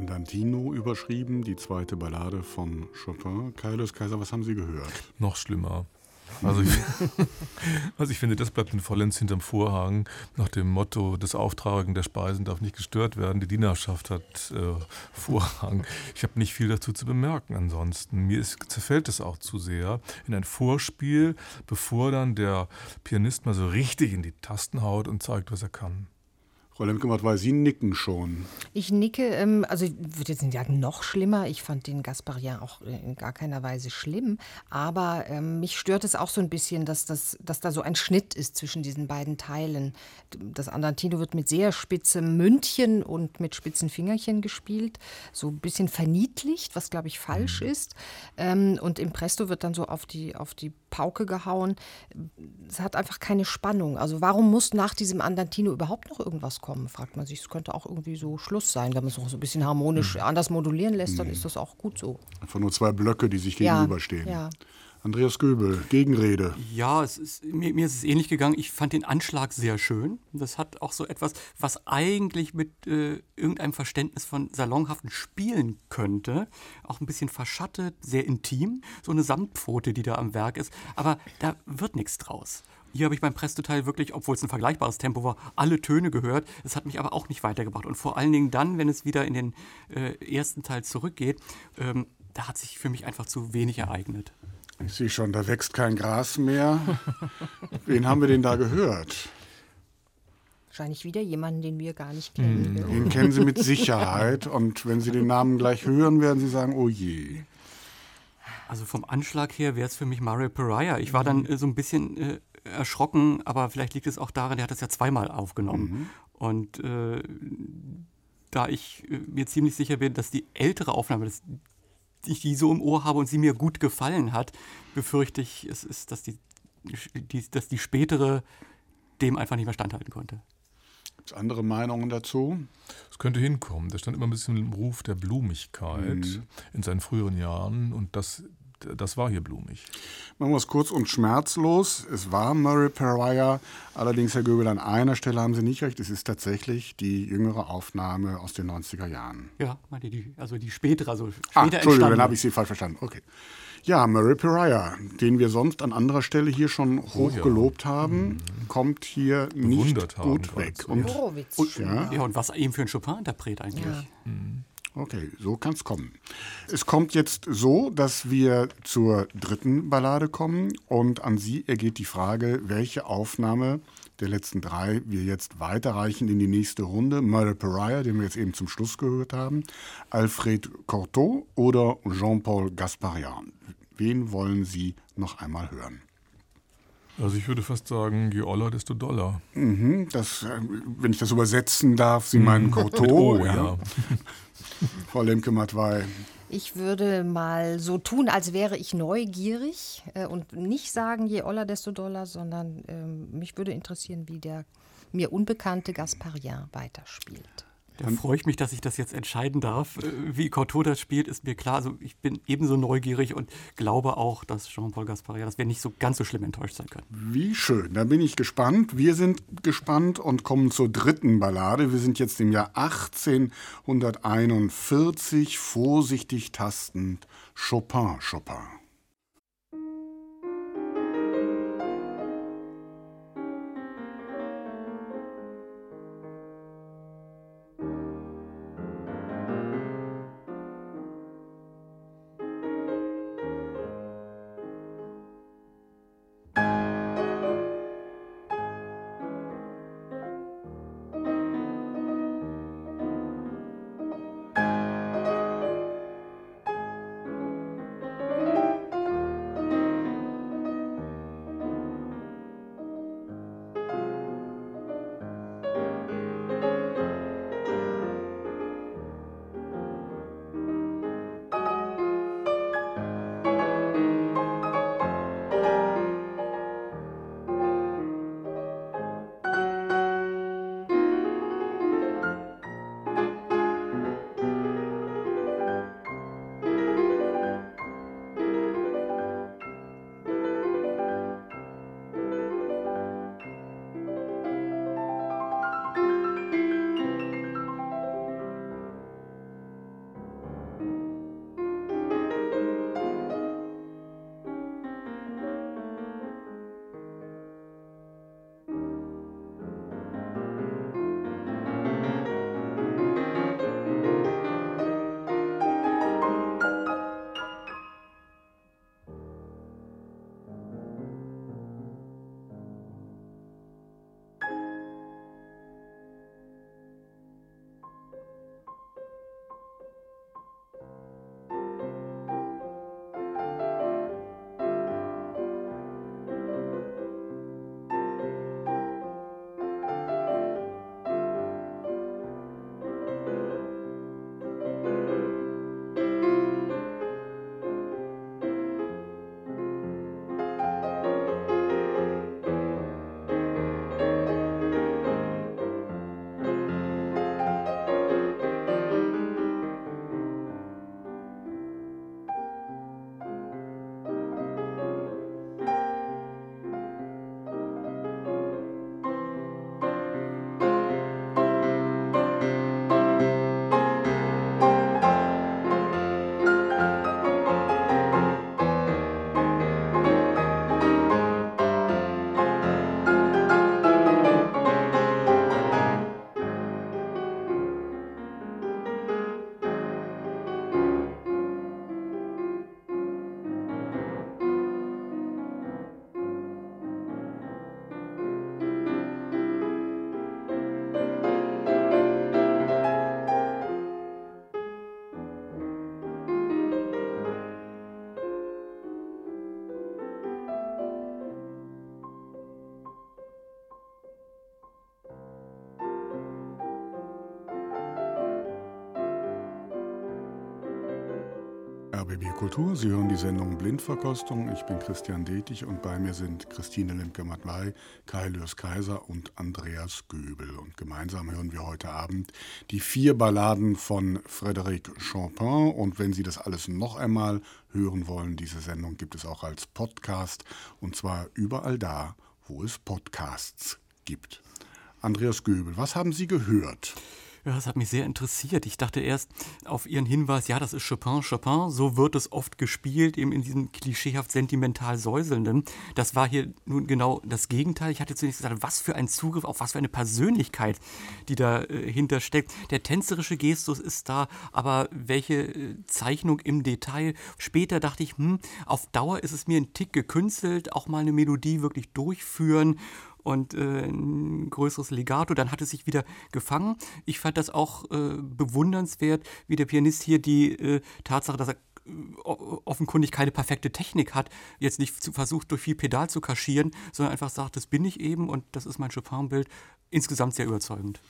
B: Andantino überschrieben, die zweite Ballade von Chopin. Kaius Kaiser, was haben Sie gehört?
C: Noch schlimmer. Also ich, also ich finde, das bleibt in vollends hinterm Vorhang nach dem Motto, das Auftragen der Speisen darf nicht gestört werden, die Dienerschaft hat äh, Vorrang. Ich habe nicht viel dazu zu bemerken ansonsten. Mir ist, zerfällt es auch zu sehr in ein Vorspiel, bevor dann der Pianist mal so richtig in die Tasten haut und zeigt, was er kann.
B: Frau Lemke, weil Sie nicken schon.
D: Ich nicke, ähm, also ich würde jetzt nicht sagen noch schlimmer. Ich fand den Gasparien auch in gar keiner Weise schlimm. Aber ähm, mich stört es auch so ein bisschen, dass, das, dass da so ein Schnitt ist zwischen diesen beiden Teilen. Das Andantino wird mit sehr spitzem Mündchen und mit spitzen Fingerchen gespielt. So ein bisschen verniedlicht, was glaube ich falsch mhm. ist. Ähm, und im Presto wird dann so auf die, auf die Pauke gehauen. Es hat einfach keine Spannung. Also warum muss nach diesem Andantino überhaupt noch irgendwas kommen? fragt man sich. Es könnte auch irgendwie so Schluss sein. Wenn man es noch so ein bisschen harmonisch mhm. anders modulieren lässt, dann mhm. ist das auch gut so.
B: Einfach nur zwei Blöcke, die sich gegenüberstehen. Ja, ja. Andreas Göbel, Gegenrede.
E: Ja, es ist, mir, mir, ist es ähnlich gegangen. Ich fand den Anschlag sehr schön. Das hat auch so etwas, was eigentlich mit äh, irgendeinem Verständnis von salonhaften Spielen könnte. Auch ein bisschen verschattet, sehr intim. So eine Samtpfote, die da am Werk ist. Aber da wird nichts draus. Hier habe ich beim Presto-Teil wirklich, obwohl es ein vergleichbares Tempo war, alle Töne gehört. Es hat mich aber auch nicht weitergebracht. Und vor allen Dingen dann, wenn es wieder in den äh, ersten Teil zurückgeht, ähm, da hat sich für mich einfach zu wenig ereignet.
B: Ich sehe schon, da wächst kein Gras mehr. Wen haben wir denn da gehört?
D: Wahrscheinlich wieder jemanden, den wir gar nicht kennen.
B: Hm, den kennen Sie mit Sicherheit. Und wenn Sie den Namen gleich hören, werden Sie sagen, oh je.
E: Also vom Anschlag her wäre es für mich Mario Pariah. Ich war dann äh, so ein bisschen äh, erschrocken, aber vielleicht liegt es auch daran, der hat das ja zweimal aufgenommen. Mhm. Und äh, da ich äh, mir ziemlich sicher bin, dass die ältere Aufnahme, dass ich die so im Ohr habe und sie mir gut gefallen hat, befürchte ich, es ist, dass die, die, dass die spätere dem einfach nicht mehr standhalten konnte.
B: Gibt es andere Meinungen dazu?
C: Es könnte hinkommen. Der stand immer ein bisschen im Ruf der Blumigkeit mhm. in seinen früheren Jahren und das das war hier blumig.
B: Machen wir es kurz und schmerzlos. Es war Murray Pariah. Allerdings, Herr Göbel, an einer Stelle haben Sie nicht recht. Es ist tatsächlich die jüngere Aufnahme aus den 90er Jahren.
E: Ja, die, also die spätere, also später
B: Ach, Entschuldigung, dann habe ich Sie falsch verstanden. Okay. Ja, Murray Pariah, den wir sonst an anderer Stelle hier schon hoch oh, ja. gelobt haben, mhm. kommt hier nicht gut weg.
E: Und, und, ja. ja. und was eben für ein Chopin-Interpret eigentlich. Ja. Mhm.
B: Okay, so kann es kommen. Es kommt jetzt so, dass wir zur dritten Ballade kommen und an Sie ergeht die Frage, welche Aufnahme der letzten drei wir jetzt weiterreichen in die nächste Runde. Murder Pariah, den wir jetzt eben zum Schluss gehört haben, Alfred Cortot oder Jean-Paul Gasparian. Wen wollen Sie noch einmal hören?
C: Also ich würde fast sagen, je oller, desto doller.
B: Mhm, das, äh, wenn ich das übersetzen darf, Sie meinen mhm. Cortot. oh, ja. ja. Frau Lemke-Matwei.
D: Ich würde mal so tun, als wäre ich neugierig äh, und nicht sagen, je oller, desto doller, sondern äh, mich würde interessieren, wie der mir unbekannte Gasparien weiterspielt.
E: Da freue ich mich, dass ich das jetzt entscheiden darf. Äh, wie Cortot das spielt, ist mir klar. Also ich bin ebenso neugierig und glaube auch, dass Jean-Paul Gasparier, dass wir nicht so ganz so schlimm enttäuscht sein können.
B: Wie schön. Da bin ich gespannt. Wir sind gespannt und kommen zur dritten Ballade. Wir sind jetzt im Jahr 1841. Vorsichtig tastend. Chopin, Chopin. Kultur. Sie hören die Sendung Blindverkostung. Ich bin Christian Detig und bei mir sind Christine Lemke-Matwei, Kai Lürs Kaiser und Andreas Göbel. Und gemeinsam hören wir heute Abend die vier Balladen von Frédéric Chopin. Und wenn Sie das alles noch einmal hören wollen, diese Sendung gibt es auch als Podcast und zwar überall da, wo es Podcasts gibt. Andreas Göbel, was haben Sie gehört?
E: Ja, das hat mich sehr interessiert. Ich dachte erst auf Ihren Hinweis, ja, das ist Chopin, Chopin, so wird es oft gespielt, eben in diesem klischeehaft sentimental säuselnden. Das war hier nun genau das Gegenteil. Ich hatte zunächst gesagt, was für ein Zugriff, auf was für eine Persönlichkeit, die dahinter äh, steckt. Der tänzerische Gestus ist da, aber welche äh, Zeichnung im Detail. Später dachte ich, hm, auf Dauer ist es mir ein Tick gekünstelt, auch mal eine Melodie wirklich durchführen und äh, ein größeres Legato. Dann hat es sich wieder gefangen. Ich fand das auch äh, bewundernswert, wie der Pianist hier die äh, Tatsache, dass er äh, offenkundig keine perfekte Technik hat, jetzt nicht zu, versucht, durch viel Pedal zu kaschieren, sondern einfach sagt, das bin ich eben und das ist mein Chopin-Bild. Insgesamt sehr überzeugend.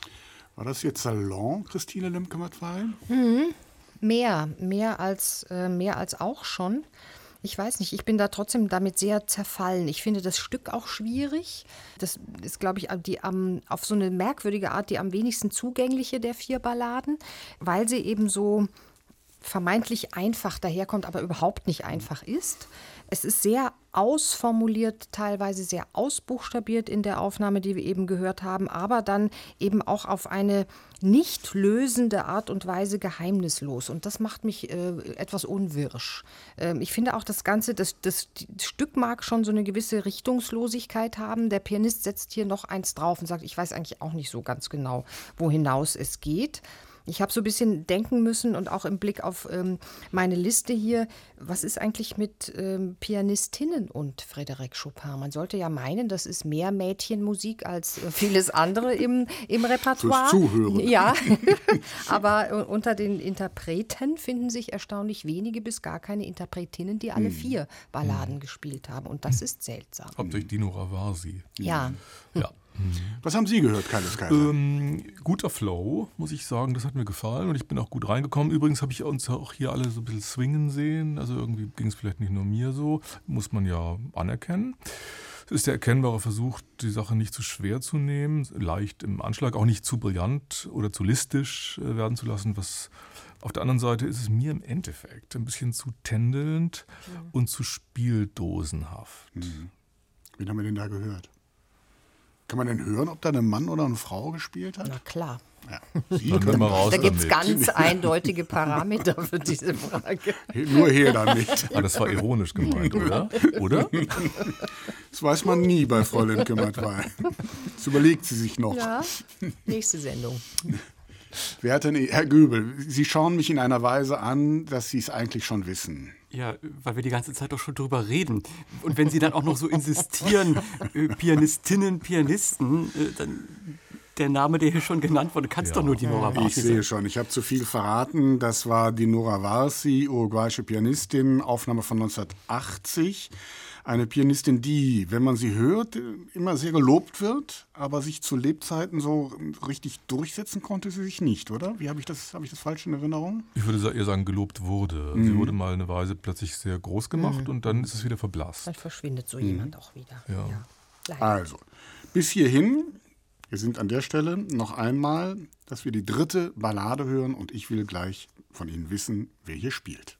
B: War das jetzt Salon, Christine Lemke-Matwei?
D: Mhm. Mehr, mehr als, äh, mehr als auch schon. Ich weiß nicht, ich bin da trotzdem damit sehr zerfallen. Ich finde das Stück auch schwierig. Das ist, glaube ich, die am, auf so eine merkwürdige Art die am wenigsten zugängliche der vier Balladen, weil sie eben so vermeintlich einfach daherkommt, aber überhaupt nicht einfach ist. Es ist sehr ausformuliert, teilweise sehr ausbuchstabiert in der Aufnahme, die wir eben gehört haben, aber dann eben auch auf eine nicht lösende Art und Weise geheimnislos. Und das macht mich äh, etwas unwirsch. Ähm, ich finde auch das Ganze, das, das, das Stück mag schon so eine gewisse Richtungslosigkeit haben. Der Pianist setzt hier noch eins drauf und sagt, ich weiß eigentlich auch nicht so ganz genau, wo hinaus es geht. Ich habe so ein bisschen denken müssen und auch im Blick auf ähm, meine Liste hier, was ist eigentlich mit ähm, Pianistinnen und Frédéric Chopin? Man sollte ja meinen, das ist mehr Mädchenmusik als äh, vieles andere im, im Repertoire.
B: Fürs Zuhören.
D: Ja, aber äh, unter den Interpreten finden sich erstaunlich wenige bis gar keine Interpretinnen, die alle hm. vier Balladen hm. gespielt haben. Und das hm. ist seltsam.
C: Hauptsächlich Dino Ravasi.
D: Ja.
C: Ja.
B: Was haben Sie gehört, Kaius Kaiser?
C: Ähm, guter Flow, muss ich sagen. Das hat mir gefallen und ich bin auch gut reingekommen. Übrigens habe ich uns auch hier alle so ein bisschen swingen sehen. Also irgendwie ging es vielleicht nicht nur mir so. Muss man ja anerkennen. Es ist der erkennbare Versuch, die Sache nicht zu schwer zu nehmen, leicht im Anschlag, auch nicht zu brillant oder zu listisch äh, werden zu lassen. Was auf der anderen Seite ist es mir im Endeffekt ein bisschen zu tändelnd ja. und zu spieldosenhaft. Mhm.
B: Wen haben wir denn da gehört? Kann man denn hören, ob da ein Mann oder eine Frau gespielt hat?
D: Na klar.
B: Ja,
D: da gibt es ganz eindeutige Parameter für diese Frage.
B: Nur hier damit.
C: Ah, das war ironisch gemeint, oder? Oder?
B: Das weiß man nie bei Frau Lindke-Matwei. Das überlegt sie sich noch.
D: Ja, nächste Sendung.
B: Werte Herr Göbel, Sie schauen mich in einer Weise an, dass Sie es eigentlich schon wissen.
E: Ja, weil wir die ganze Zeit doch schon drüber reden. Und wenn Sie dann auch noch so insistieren, äh, Pianistinnen, Pianisten, äh, dann der Name, der hier schon genannt wurde, kann es ja. doch nur die Nora Varsi
B: Ich sehe schon, ich habe zu viel verraten. Das war die Nora Varsi, uruguayische Pianistin, Aufnahme von 1980 eine Pianistin, die, wenn man sie hört, immer sehr gelobt wird, aber sich zu Lebzeiten so richtig durchsetzen konnte sie sich nicht, oder? Wie habe ich das, habe ich das falsch in Erinnerung?
C: Ich würde eher sagen, gelobt wurde. Mhm. Sie wurde mal eine Weise plötzlich sehr groß gemacht mhm. und dann ist es wieder verblasst.
D: Dann verschwindet so mhm. jemand auch wieder.
C: Ja.
B: ja. Also, bis hierhin, wir sind an der Stelle noch einmal, dass wir die dritte Ballade hören und ich will gleich von Ihnen wissen, wer hier spielt.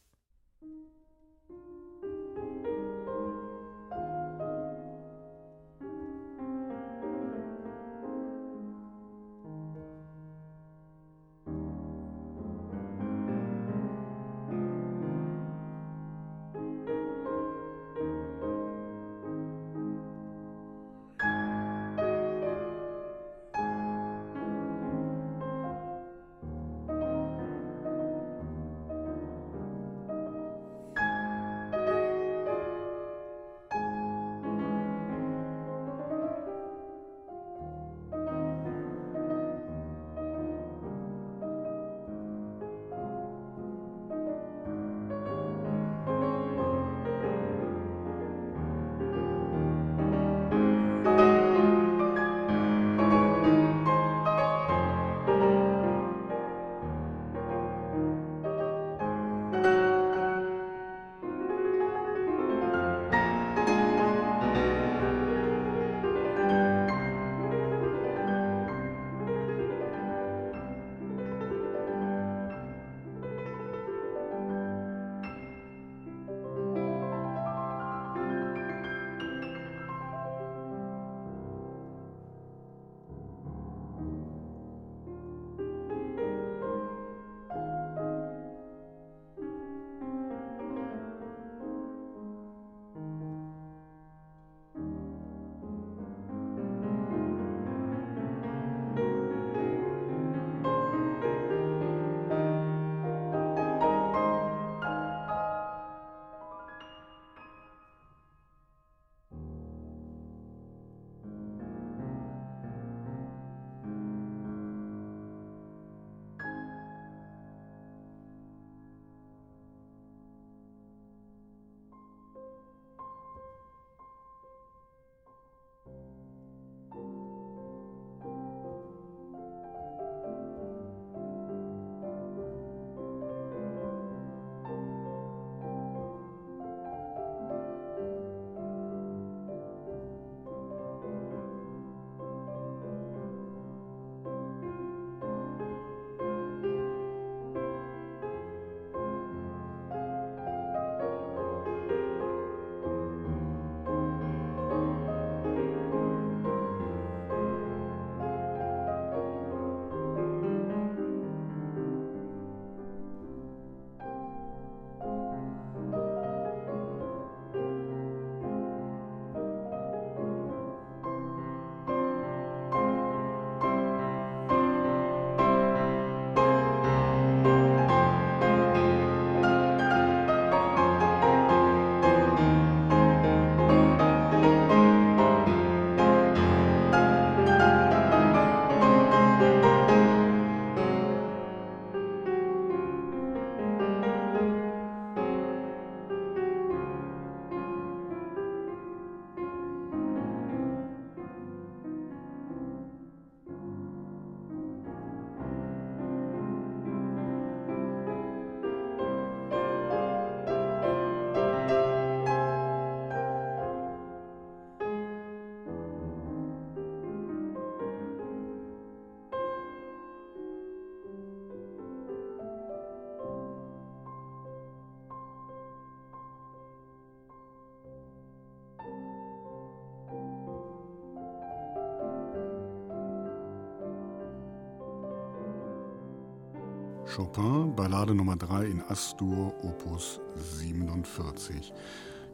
B: Chopin, Ballade Nummer 3 in Astur, Opus 47.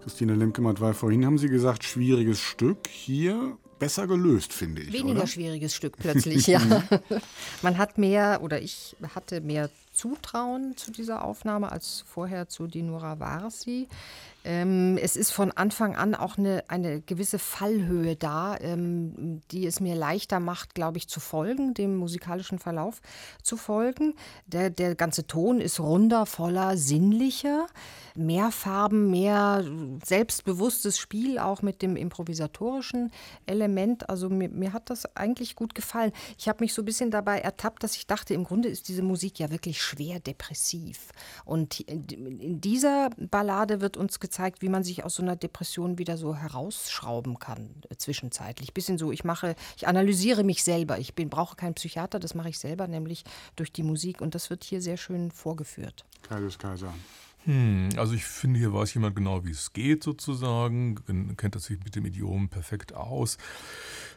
B: Christine Lemke-Matt, vorhin haben Sie gesagt, schwieriges Stück. Hier besser gelöst, finde ich.
D: Weniger
B: oder?
D: schwieriges Stück plötzlich, ja. Man hat mehr, oder ich hatte mehr Zutrauen zu dieser Aufnahme als vorher zu Dinura Varsi. Ähm, es ist von Anfang an auch eine, eine gewisse Fallhöhe da, ähm, die es mir leichter macht, glaube ich, zu folgen, dem musikalischen Verlauf zu folgen. Der, der ganze Ton ist runder, voller, sinnlicher, mehr Farben, mehr selbstbewusstes Spiel, auch mit dem improvisatorischen Element. Also mir, mir hat das eigentlich gut gefallen. Ich habe mich so ein bisschen dabei ertappt, dass ich dachte, im Grunde ist diese Musik ja wirklich schwer depressiv. Und in dieser Ballade wird uns gezeigt, gezeigt, wie man sich aus so einer Depression wieder so herausschrauben kann, äh, zwischenzeitlich. Bisschen so, ich mache, ich analysiere mich selber. Ich bin, brauche keinen Psychiater, das mache ich selber, nämlich durch die Musik. Und das wird hier sehr schön vorgeführt.
B: Kaius Kaiser.
C: Hm, also ich finde, hier weiß jemand genau, wie es geht sozusagen, kennt er sich mit dem Idiom perfekt aus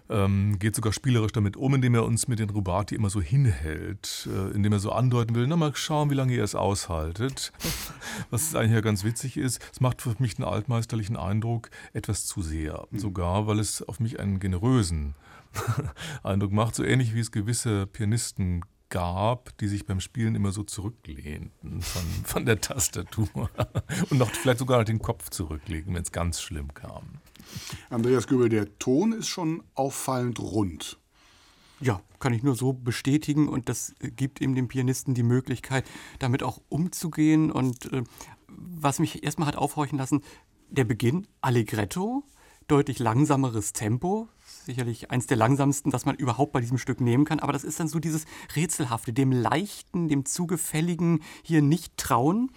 C: ähm, geht sogar spielerisch damit um, indem er uns mit den Rubati immer so hinhält, äh, indem er so andeuten will, na mal schauen, wie lange ihr es aushaltet. Was eigentlich ja ganz witzig ist, es macht für mich einen altmeisterlichen Eindruck, etwas zu sehr. Mhm. Sogar, weil es auf mich einen generösen Eindruck macht, so ähnlich wie es gewisse Pianisten gab, die sich beim Spielen immer so zurücklehnten von, von der Tastatur und noch vielleicht sogar den Kopf zurücklegen, wenn es ganz schlimm kam.
B: Andreas Göbel, der Ton ist schon auffallend rund.
E: Ja, kann ich nur so bestätigen und das gibt eben dem Pianisten die Möglichkeit, damit auch umzugehen. Und äh, was mich erstmal hat aufhorchen lassen, der Beginn, Allegretto, deutlich langsameres Tempo, sicherlich eins der langsamsten, das man überhaupt bei diesem Stück nehmen kann. Aber das ist dann so dieses Rätselhafte, dem Leichten, dem Zugefälligen hier nicht trauen.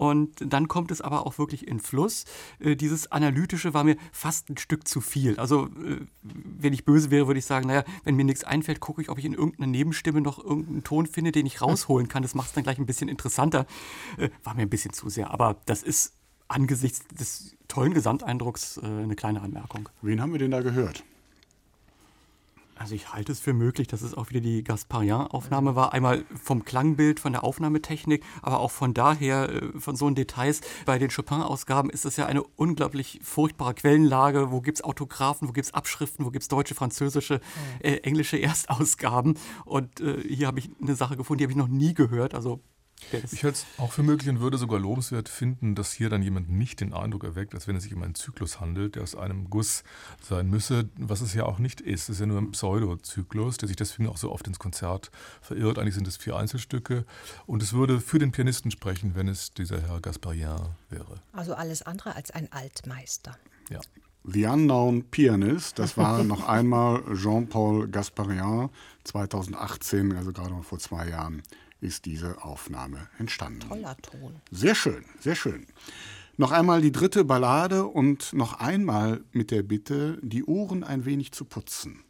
E: Und dann kommt es aber auch wirklich in Fluss. Äh, dieses Analytische war mir fast ein Stück zu viel. Also, äh, wenn ich böse wäre, würde ich sagen, naja, wenn mir nichts einfällt, gucke ich, ob ich in irgendeiner Nebenstimme noch irgendeinen Ton finde, den ich rausholen kann. Das macht es dann gleich ein bisschen interessanter. Äh, war mir ein bisschen zu sehr. Aber das ist angesichts des tollen Gesamteindrucks eine kleine Anmerkung.
B: Wen haben wir denn da gehört?
E: Also ich halte es für möglich, dass es auch wieder die Gasparian-Aufnahme war. Einmal vom Klangbild, von der Aufnahmetechnik, aber auch von daher, äh, von so Details. Bei den Chopin-Ausgaben ist es ja eine unglaublich furchtbare Quellenlage. Wo gibt es Autographen, wo gibt es Abschriften, wo gibt es deutsche, französische, äh, englische Erstausgaben. Und äh, hier habe ich eine Sache gefunden, die habe ich noch nie gehört. Also
C: ich halte es auch für möglich und würde sogar lobenswert finden, dass hier dann jemand nicht den Eindruck erweckt, als wenn es sich um einen Zyklus handelt, der aus einem Guss sein müsse, was es ja auch nicht ist. Es ist ja nur ein Pseudozyklus, der sich deswegen auch so oft ins Konzert verirrt. Eigentlich sind es vier Einzelstücke und es würde für den Pianisten sprechen, wenn es dieser Herr Gasparien wäre.
D: Also alles andere als ein Altmeister.
C: Ja.
B: The Unknown Pianist, das war noch einmal Jean-Paul Gasparian 2018, also gerade mal vor zwei Jahren ist diese Aufnahme entstanden.
D: Toller Ton.
B: Sehr schön, sehr schön. Noch einmal die dritte Ballade und noch einmal mit der Bitte, die Ohren ein wenig zu putzen.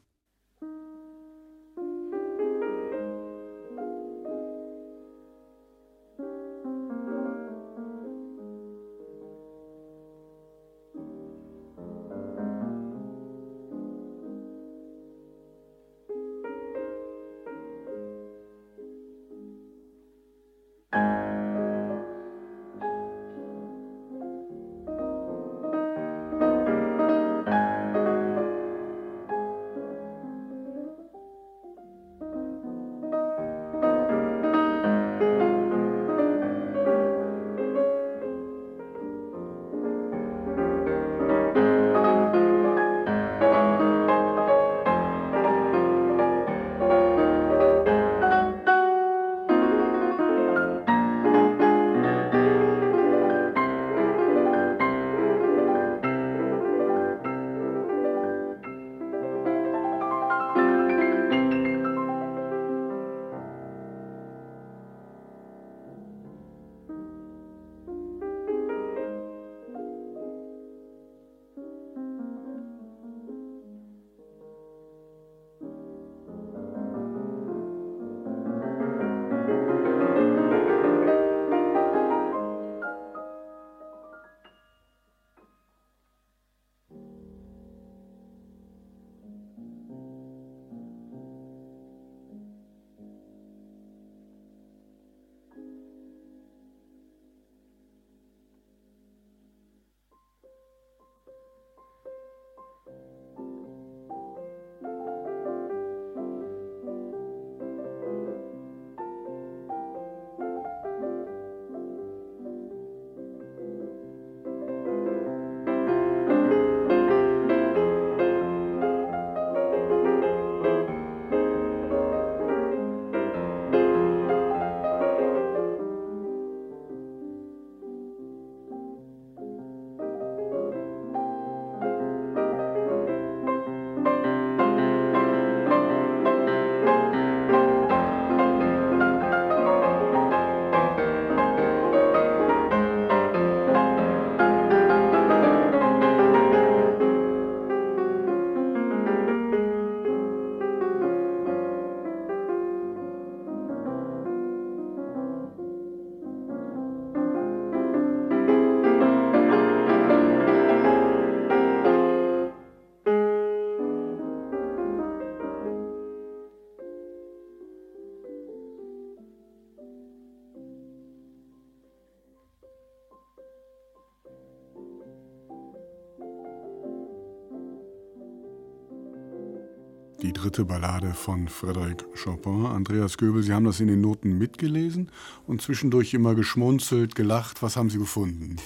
B: Dritte Ballade von Frédéric Chopin. Andreas Göbel, Sie haben das in den Noten mitgelesen und zwischendurch immer geschmunzelt, gelacht. Was haben Sie gefunden?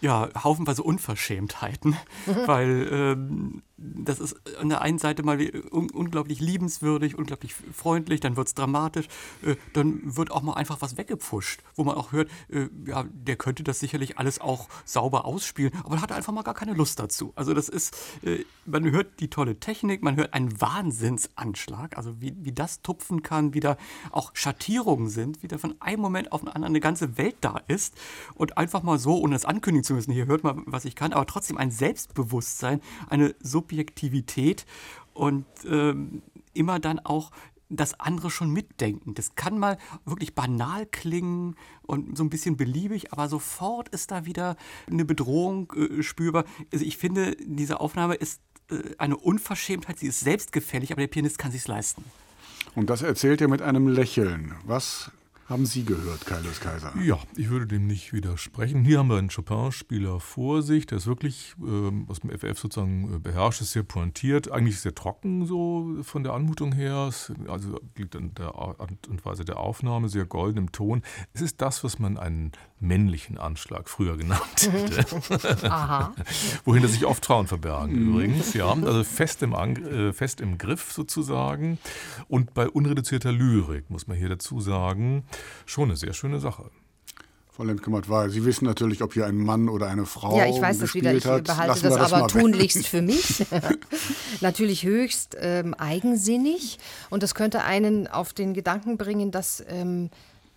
E: Ja, haufenweise Unverschämtheiten, weil ähm, das ist an der einen Seite mal un unglaublich liebenswürdig, unglaublich freundlich, dann wird es dramatisch, äh, dann wird auch mal einfach was weggepfuscht, wo man auch hört, äh, ja, der könnte das sicherlich alles auch sauber ausspielen, aber hat einfach mal gar keine Lust dazu. Also das ist, äh, man hört die tolle Technik, man hört einen Wahnsinnsanschlag, also wie, wie das tupfen kann, wie da auch Schattierungen sind, wie da von einem Moment auf den anderen eine ganze Welt da ist und einfach mal so, ohne das ankündigen zu müssen, hier hört mal, was ich kann, aber trotzdem ein Selbstbewusstsein, eine Subjektivität und ähm, immer dann auch das andere schon mitdenken. Das kann mal wirklich banal klingen und so ein bisschen beliebig, aber sofort ist da wieder eine Bedrohung äh, spürbar. Also ich finde, diese Aufnahme ist äh, eine Unverschämtheit, sie ist selbstgefällig, aber der Pianist kann sich's leisten.
B: Und das erzählt er mit einem Lächeln. Was haben Sie gehört, Kaius Kaiser?
C: Ja, ich würde dem nicht widersprechen. Hier haben wir einen Chopin-Spieler vor sich, der ist wirklich ähm, aus dem FF sozusagen äh, beherrscht, ist sehr pointiert, eigentlich sehr trocken so von der Anmutung her. Also liegt an der Art und Weise der Aufnahme, sehr golden im Ton. Es ist das, was man einen männlichen Anschlag früher genannt hätte.
D: Aha.
C: Wohin da sich oft Frauen verbergen übrigens, ja. Also fest im, Ang äh, fest im Griff sozusagen. Und bei unreduzierter Lyrik, muss man hier dazu sagen, schon eine sehr schöne Sache.
B: Frau Lemkemert war, Sie wissen natürlich, ob hier ein Mann oder eine Frau
D: Ja, ich weiß das wieder. Ich
B: hat.
D: behalte das
B: wir
D: aber tunlichst für mich. natürlich höchst ähm, eigensinnig. Und das könnte einen auf den Gedanken bringen, dass ähm,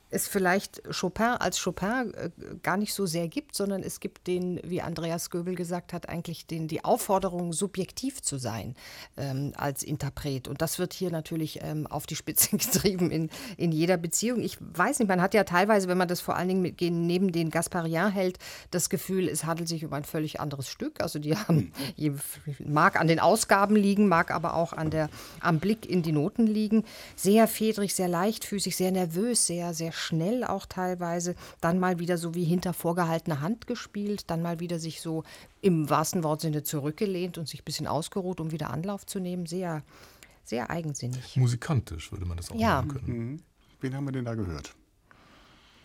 D: es vielleicht Chopin als Chopin äh, gar nicht so sehr gibt, sondern es gibt den, wie Andreas Göbel gesagt hat, eigentlich den, die Aufforderung, subjektiv zu sein ähm, als Interpret. Und das wird hier natürlich ähm, auf die Spitze getrieben in, in jeder Beziehung. Ich weiß nicht, man hat ja teilweise, wenn man das vor allen Dingen mit, neben den Gasparian hält, das Gefühl, es handelt sich um ein völlig anderes Stück. Also die haben, mag an den Ausgaben liegen, mag aber auch an der, am Blick in die Noten liegen. Sehr fedrig, sehr leichtfüßig, sehr nervös, sehr, sehr schnell auch teilweise. Dann mal wieder so wie hinter vorgehaltener Hand gespielt, dann mal wieder sich so im wahrsten Wortsinne zurückgelehnt und sich ein bisschen ausgeruht, um wieder Anlauf zu nehmen. Sehr, sehr eigensinnig.
C: Musikantisch würde man das auch
D: Ja.
C: nennen können.
B: Wen haben wir denn da gehört?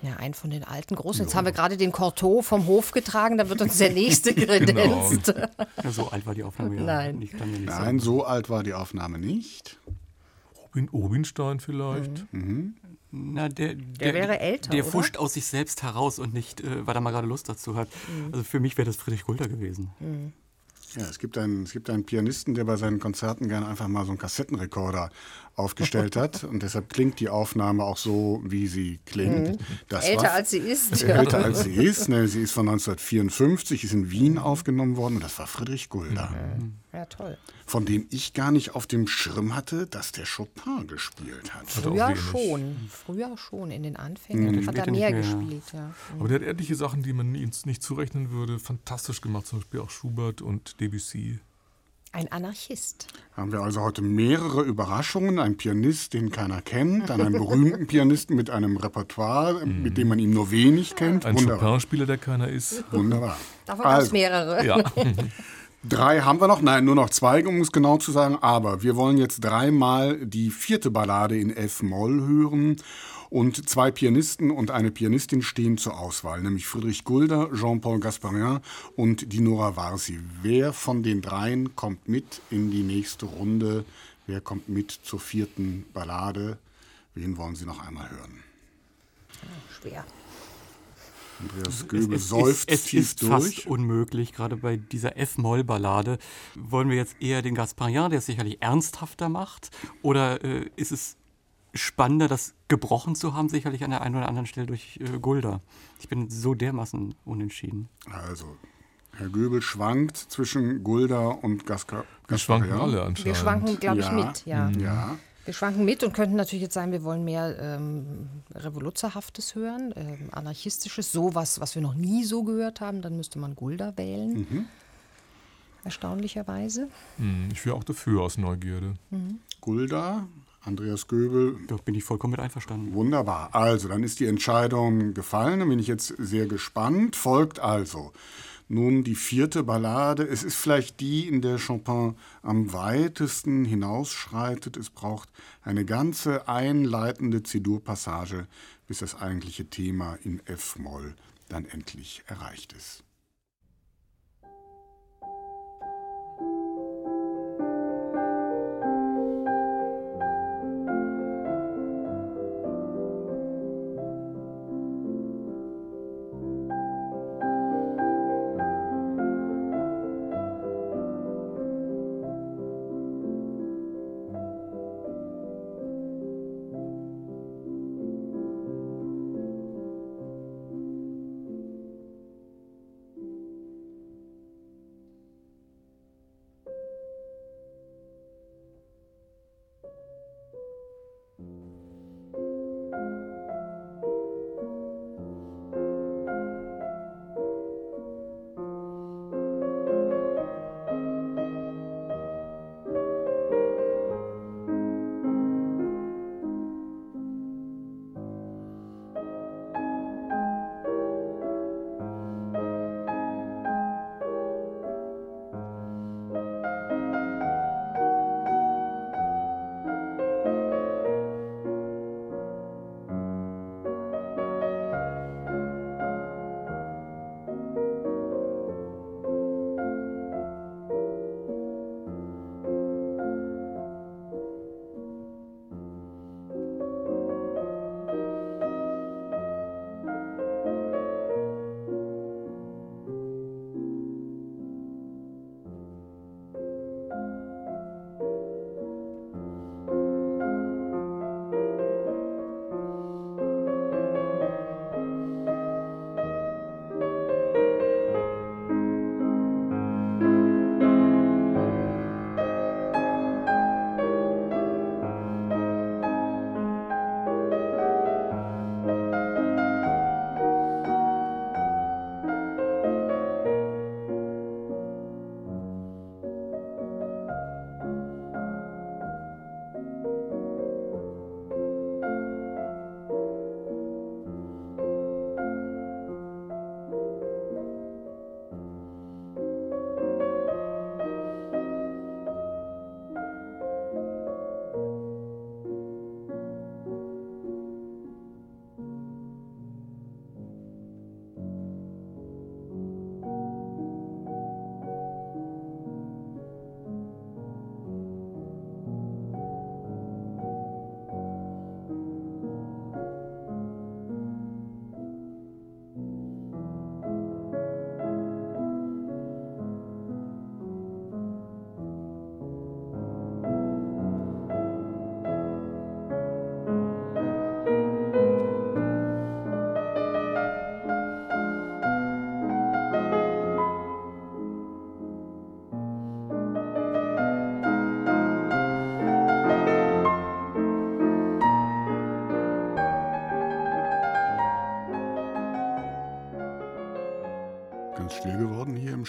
D: Ja, einen von den alten Großen. Jetzt haben wir gerade den Cortot vom Hof getragen, da wird uns der nächste kredenzt.
E: Ja, so alt war die Aufnahme ja
D: Nein.
E: nicht. Kann ja nicht
B: Nein,
E: sein.
B: so alt war die Aufnahme nicht.
C: Rubin, Rubinstein vielleicht.
E: Na, der, der,
D: wäre älter,
E: Der
D: oder?
E: fuscht aus sich selbst heraus und nicht, äh, weil er mal gerade Lust dazu hat. Also für mich wäre das Friedrich Gulder gewesen.
B: Ja, es gibt, einen, es gibt einen Pianisten, der bei seinen Konzerten gerne einfach mal so einen Kassettenrekorder aufgestellt hat. Und deshalb klingt die Aufnahme auch so, wie sie klingt. Das
D: Mhm. Älter
B: war-
D: als sie ist.
B: Älter als sie ist. Ne, sie ist von 1954, ist in Wien aufgenommen worden. Und das war Friedrich Gulda.
D: Ja, toll.
B: Von dem ich gar nicht auf dem Schirm hatte, dass der Chopin gespielt hat.
C: Hat er
D: Früher schon. Früher schon, in den Anfängen hat
E: später
D: er mehr
E: mehr.
D: gespielt. Ja.
C: Aber der hat etliche Sachen, die man ihm nicht zurechnen würde, fantastisch gemacht. Zum Beispiel auch Schubert und Debussy.
D: Ein Anarchist.
B: Haben wir also heute mehrere Überraschungen. Ein Pianist, den keiner kennt, dann einen berühmten Pianisten mit einem Repertoire, mit dem man ihn nur wenig kennt.
C: Ein. Chopin-Spieler, der keiner ist.
B: Wunderbar.
D: Davon gab es
B: Also,
D: mehrere.
C: Ja.
B: Drei haben wir noch, nein, nur noch zwei, um es genau zu sagen. Aber wir wollen jetzt dreimal die vierte Ballade in F-Moll hören. Und zwei Pianisten und eine Pianistin stehen zur Auswahl, nämlich Friedrich Gulda, Jean-Paul Gasparin und Dinora Varsi. Wer von den dreien kommt mit in die nächste Runde? Wer kommt mit zur vierten Ballade? Wen wollen Sie noch einmal hören?
D: Schwer.
B: Andreas Göbel
E: es,
B: seufzt
E: ist, es
B: tief
E: ist fast
B: durch.
E: unmöglich, gerade bei dieser F-Moll-Ballade. Wollen wir jetzt eher den Gasparian, der es sicherlich ernsthafter macht? Oder äh, ist es spannender, das gebrochen zu haben, sicherlich an der einen oder anderen Stelle durch äh, Gulda? Ich bin so dermaßen unentschieden.
B: Also, Herr Göbel schwankt zwischen Gulda und Gaska
C: Wir schwanken alle anscheinend.
D: Wir schwanken, glaube ich,
B: Ja.
D: mit. Ja.
B: Ja.
D: Wir schwanken mit und könnten natürlich jetzt sagen, wir wollen mehr ähm, Revoluzerhaftes hören, ähm, Anarchistisches, sowas, was wir noch nie so gehört haben. Dann müsste man Gulda wählen. Erstaunlicherweise.
C: Hm, Ich wäre auch dafür aus Neugierde.
B: Gulda, Andreas Göbel.
E: Da bin ich vollkommen mit einverstanden.
B: Wunderbar. Also, dann ist die Entscheidung gefallen. Dann bin ich jetzt sehr gespannt. Folgt also Nun die vierte Ballade. Es ist vielleicht die, in der Chopin am weitesten hinausschreitet. Es braucht eine ganze einleitende Zidur-Passage, bis das eigentliche Thema in F-Moll dann endlich erreicht ist.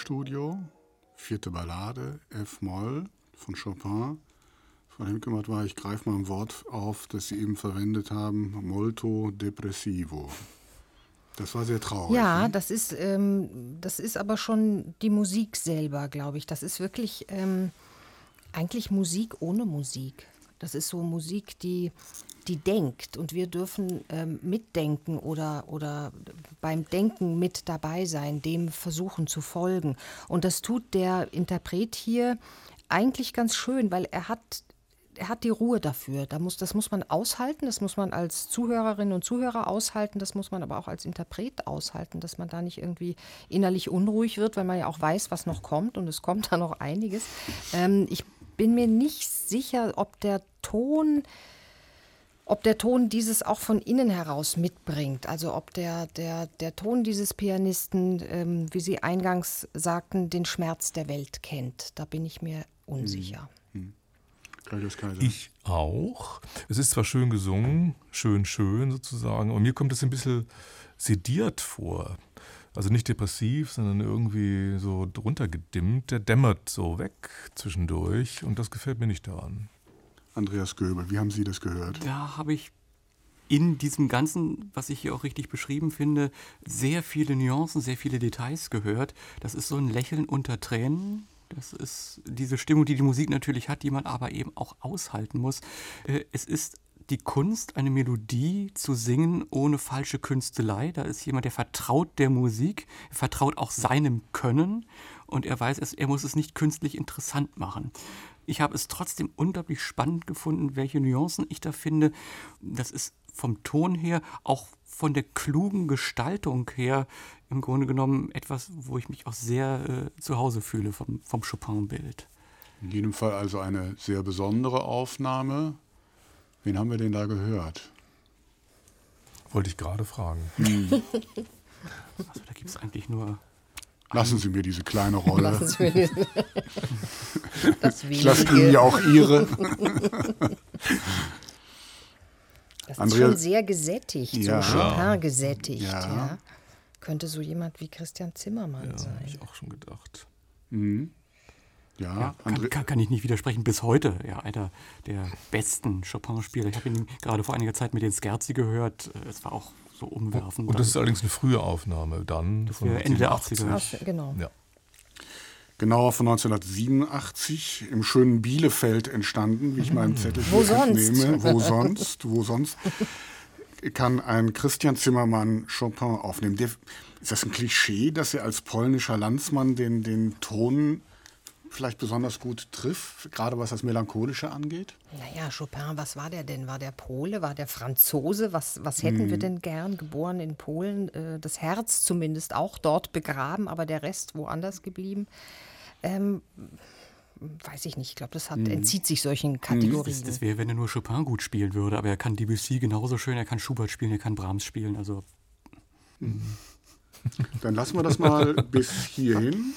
B: Studio. Vierte Ballade, F-Moll von Chopin. Frau Hemkemert war, ich greife mal ein Wort auf, das Sie eben verwendet haben, molto depressivo. Das war sehr traurig.
D: Ja,
B: ne?
D: das ist, ähm, das ist aber schon die Musik selber, glaube ich. Das ist wirklich ähm, eigentlich Musik ohne Musik. Das ist so Musik, die, die denkt und wir dürfen ähm, mitdenken oder, oder beim Denken mit dabei sein, dem versuchen zu folgen. Und das tut der Interpret hier eigentlich ganz schön, weil er hat er hat die Ruhe dafür. Da muss, das muss man aushalten, das muss man als Zuhörerin und Zuhörer aushalten, das muss man aber auch als Interpret aushalten, dass man da nicht irgendwie innerlich unruhig wird, weil man ja auch weiß, was noch kommt und es kommt da noch einiges. Ähm, ich bin mir nicht sicher, ob der Ton, ob der Ton dieses auch von innen heraus mitbringt. Also ob der, der, der Ton dieses Pianisten, ähm, wie Sie eingangs sagten, den Schmerz der Welt kennt. Da bin ich mir unsicher.
B: Claudius Kaiser.
C: Ich auch. Es ist zwar schön gesungen, schön, schön sozusagen, aber mir kommt es ein bisschen sediert vor. Also nicht depressiv, sondern irgendwie so drunter gedimmt. Der dämmert so weg zwischendurch und das gefällt mir nicht daran.
B: Andreas Göbel, wie haben Sie das gehört?
E: Da habe ich in diesem Ganzen, was ich hier auch richtig beschrieben finde, sehr viele Nuancen, sehr viele Details gehört. Das ist so ein Lächeln unter Tränen. Das ist diese Stimmung, die die Musik natürlich hat, die man aber eben auch aushalten muss. Äh, es ist die Kunst, eine Melodie zu singen ohne falsche Künstelei. Da ist jemand, der vertraut der Musik, vertraut auch seinem Können und er weiß, er muss es nicht künstlich interessant machen. Ich habe es trotzdem unglaublich spannend gefunden, welche Nuancen ich da finde. Das ist vom Ton her, auch von der klugen Gestaltung her im Grunde genommen etwas, wo ich mich auch sehr äh, zu Hause fühle vom, vom Chopin-Bild.
B: In jedem Fall also eine sehr besondere Aufnahme. Wen haben wir denn da gehört?
C: Wollte ich gerade fragen.
E: Hm. Also da gibt es eigentlich nur
B: Lassen Sie mir diese kleine Rolle.
D: Lassen Sie mir diese, das
B: ich lasse Ihnen ja auch Ihre.
D: Das
B: Andrea-
D: ist schon sehr gesättigt,
B: Ja.
D: so Chopin gesättigt.
B: Ja.
D: Ja. Könnte so jemand wie Christian Zimmermann
C: Ja, habe
D: sein.
C: ich auch schon gedacht.
B: Ja,
E: Ja, kann, kann, kann ich nicht widersprechen. Bis heute, ja, einer der besten Chopin-Spieler. Ich habe ihn gerade vor einiger Zeit mit den Scherzi gehört. Äh, Es war auch so umwerfend.
C: Und das ist allerdings eine frühe Aufnahme dann.
E: Das
C: von
E: Ende der
C: 87.
E: 80er.
D: Aus, genau.
C: Ja.
B: genauer von 1987 im schönen Bielefeld entstanden, wie ich meinen Zettel
D: Wo
B: hier
D: sonst?
B: entnehme. Wo sonst? Wo sonst? Kann ein Christian Zimmermann Chopin aufnehmen. Der, ist das ein Klischee, dass er als polnischer Landsmann den, den Ton vielleicht besonders gut trifft, gerade was das Melancholische angeht?
D: Naja, Chopin, was war der denn? War der Pole? War der Franzose? Was, was hätten
B: Mhm.
D: wir denn gern? Geboren in Polen, äh, das Herz zumindest auch dort begraben, aber der Rest woanders geblieben. Ähm, weiß ich nicht. Ich glaube, das hat, entzieht sich solchen Kategorien.
E: Das, das wäre, wenn er nur Chopin gut spielen würde. Aber er kann Debussy genauso schön, er kann Schubert spielen, er kann Brahms spielen. Also
B: Dann lassen wir das mal bis hierhin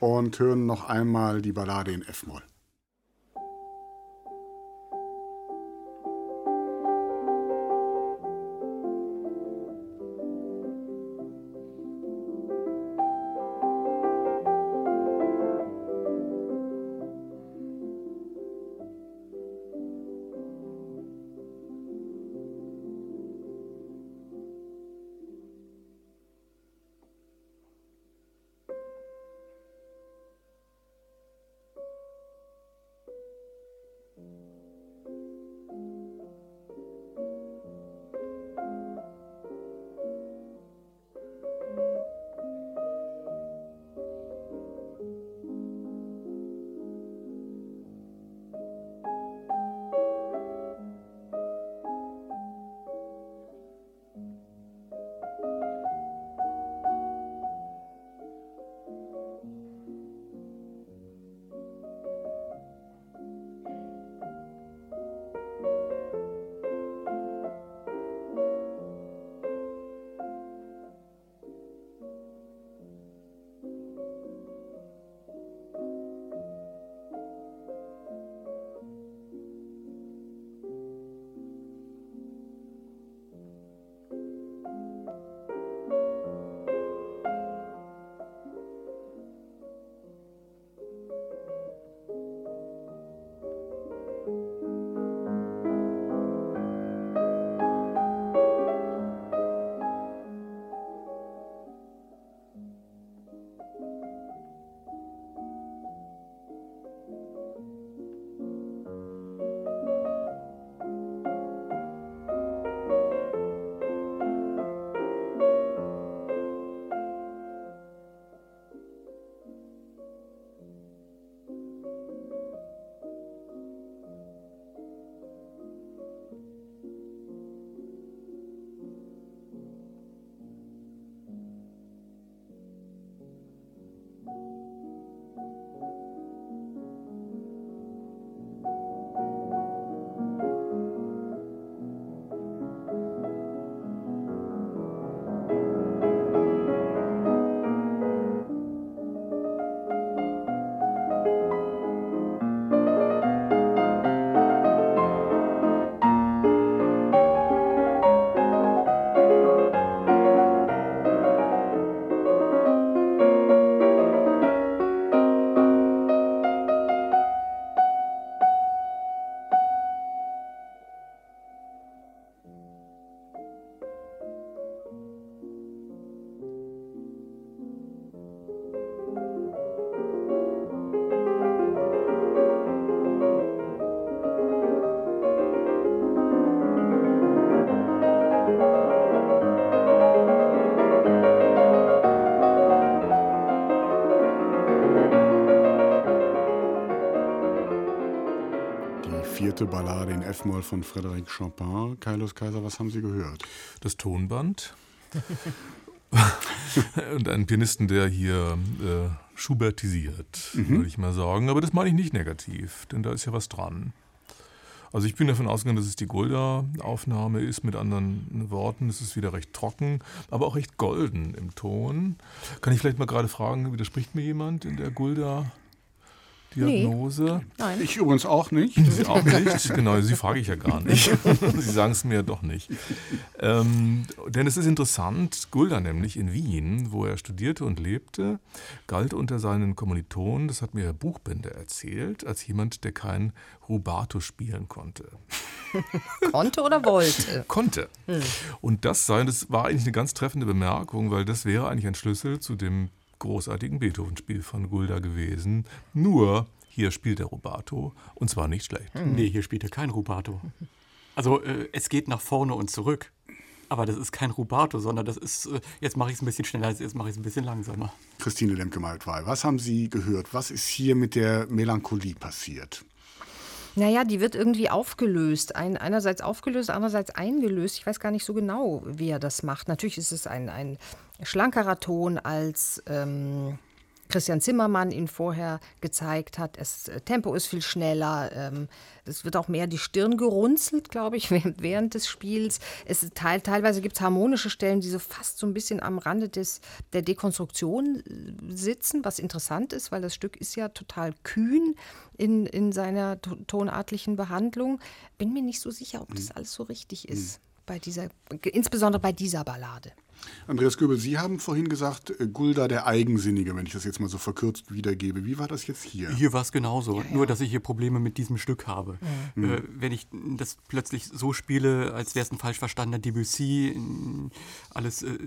B: und hören noch einmal die Ballade in F-Moll. Vierte Ballade in F-Moll von Frédéric Chopin. Kailos Kaiser, was haben Sie gehört?
C: Das Tonband. und einen Pianisten, der hier äh, Schubertisiert, mhm. würde ich mal sagen. Aber das meine ich nicht negativ, denn da ist ja was dran. Also ich bin davon ausgegangen, dass es die Gulda-Aufnahme ist. Mit anderen Worten, es ist wieder recht trocken, aber auch recht golden im Ton. Kann ich vielleicht mal gerade fragen, widerspricht mir jemand in der Gulda? Diagnose.
B: Nee. Nein. Ich übrigens auch nicht.
C: Sie auch nicht? Genau, Sie frage ich ja gar nicht. Sie sagen es mir doch nicht. Ähm, denn es ist interessant, Gulda nämlich in Wien, wo er studierte und lebte, galt unter seinen Kommilitonen, das hat mir Herr Buchbinder erzählt, als jemand, der kein Rubato spielen konnte.
D: konnte oder wollte?
C: Konnte. Hm. Und das sei, das war eigentlich eine ganz treffende Bemerkung, weil das wäre eigentlich ein Schlüssel zu dem großartigen Beethoven-Spiel von Gulda gewesen. Nur hier spielt der Rubato und zwar nicht schlecht.
E: Hm. Nee, hier spielt er kein Rubato. Also äh, es geht nach vorne und zurück. Aber das ist kein Rubato, sondern das ist, äh, jetzt mache ich es ein bisschen schneller, jetzt mache ich es ein bisschen langsamer.
B: Christine Lemke-Maltwey, was haben Sie gehört? Was ist hier mit der Melancholie passiert?
D: Naja, die wird irgendwie aufgelöst. Ein, einerseits aufgelöst, andererseits eingelöst. Ich weiß gar nicht so genau, wie er das macht. Natürlich ist es ein, ein schlankerer Ton als ähm, Christian Zimmermann ihn vorher gezeigt hat. Das äh, Tempo ist viel schneller. Ähm, es wird auch mehr die Stirn gerunzelt, glaube ich, während des Spiels. Es teil, teilweise gibt es harmonische Stellen, die so fast so ein bisschen am Rande des, der Dekonstruktion äh, sitzen, was interessant ist, weil das Stück ist ja total kühn in, in seiner tonartlichen Behandlung. Bin mir nicht so sicher, ob das hm. alles so richtig ist. Hm. Bei dieser, insbesondere bei dieser Ballade.
B: Andreas Göbel, Sie haben vorhin gesagt, äh, Gulda der Eigensinnige, wenn ich das jetzt mal so verkürzt wiedergebe. Wie war das jetzt hier?
E: Hier war es genauso, ja, ja. nur dass ich hier Probleme mit diesem Stück habe. Mhm. Äh, wenn ich das plötzlich so spiele, als wäre es ein falsch verstandener Debussy, alles äh,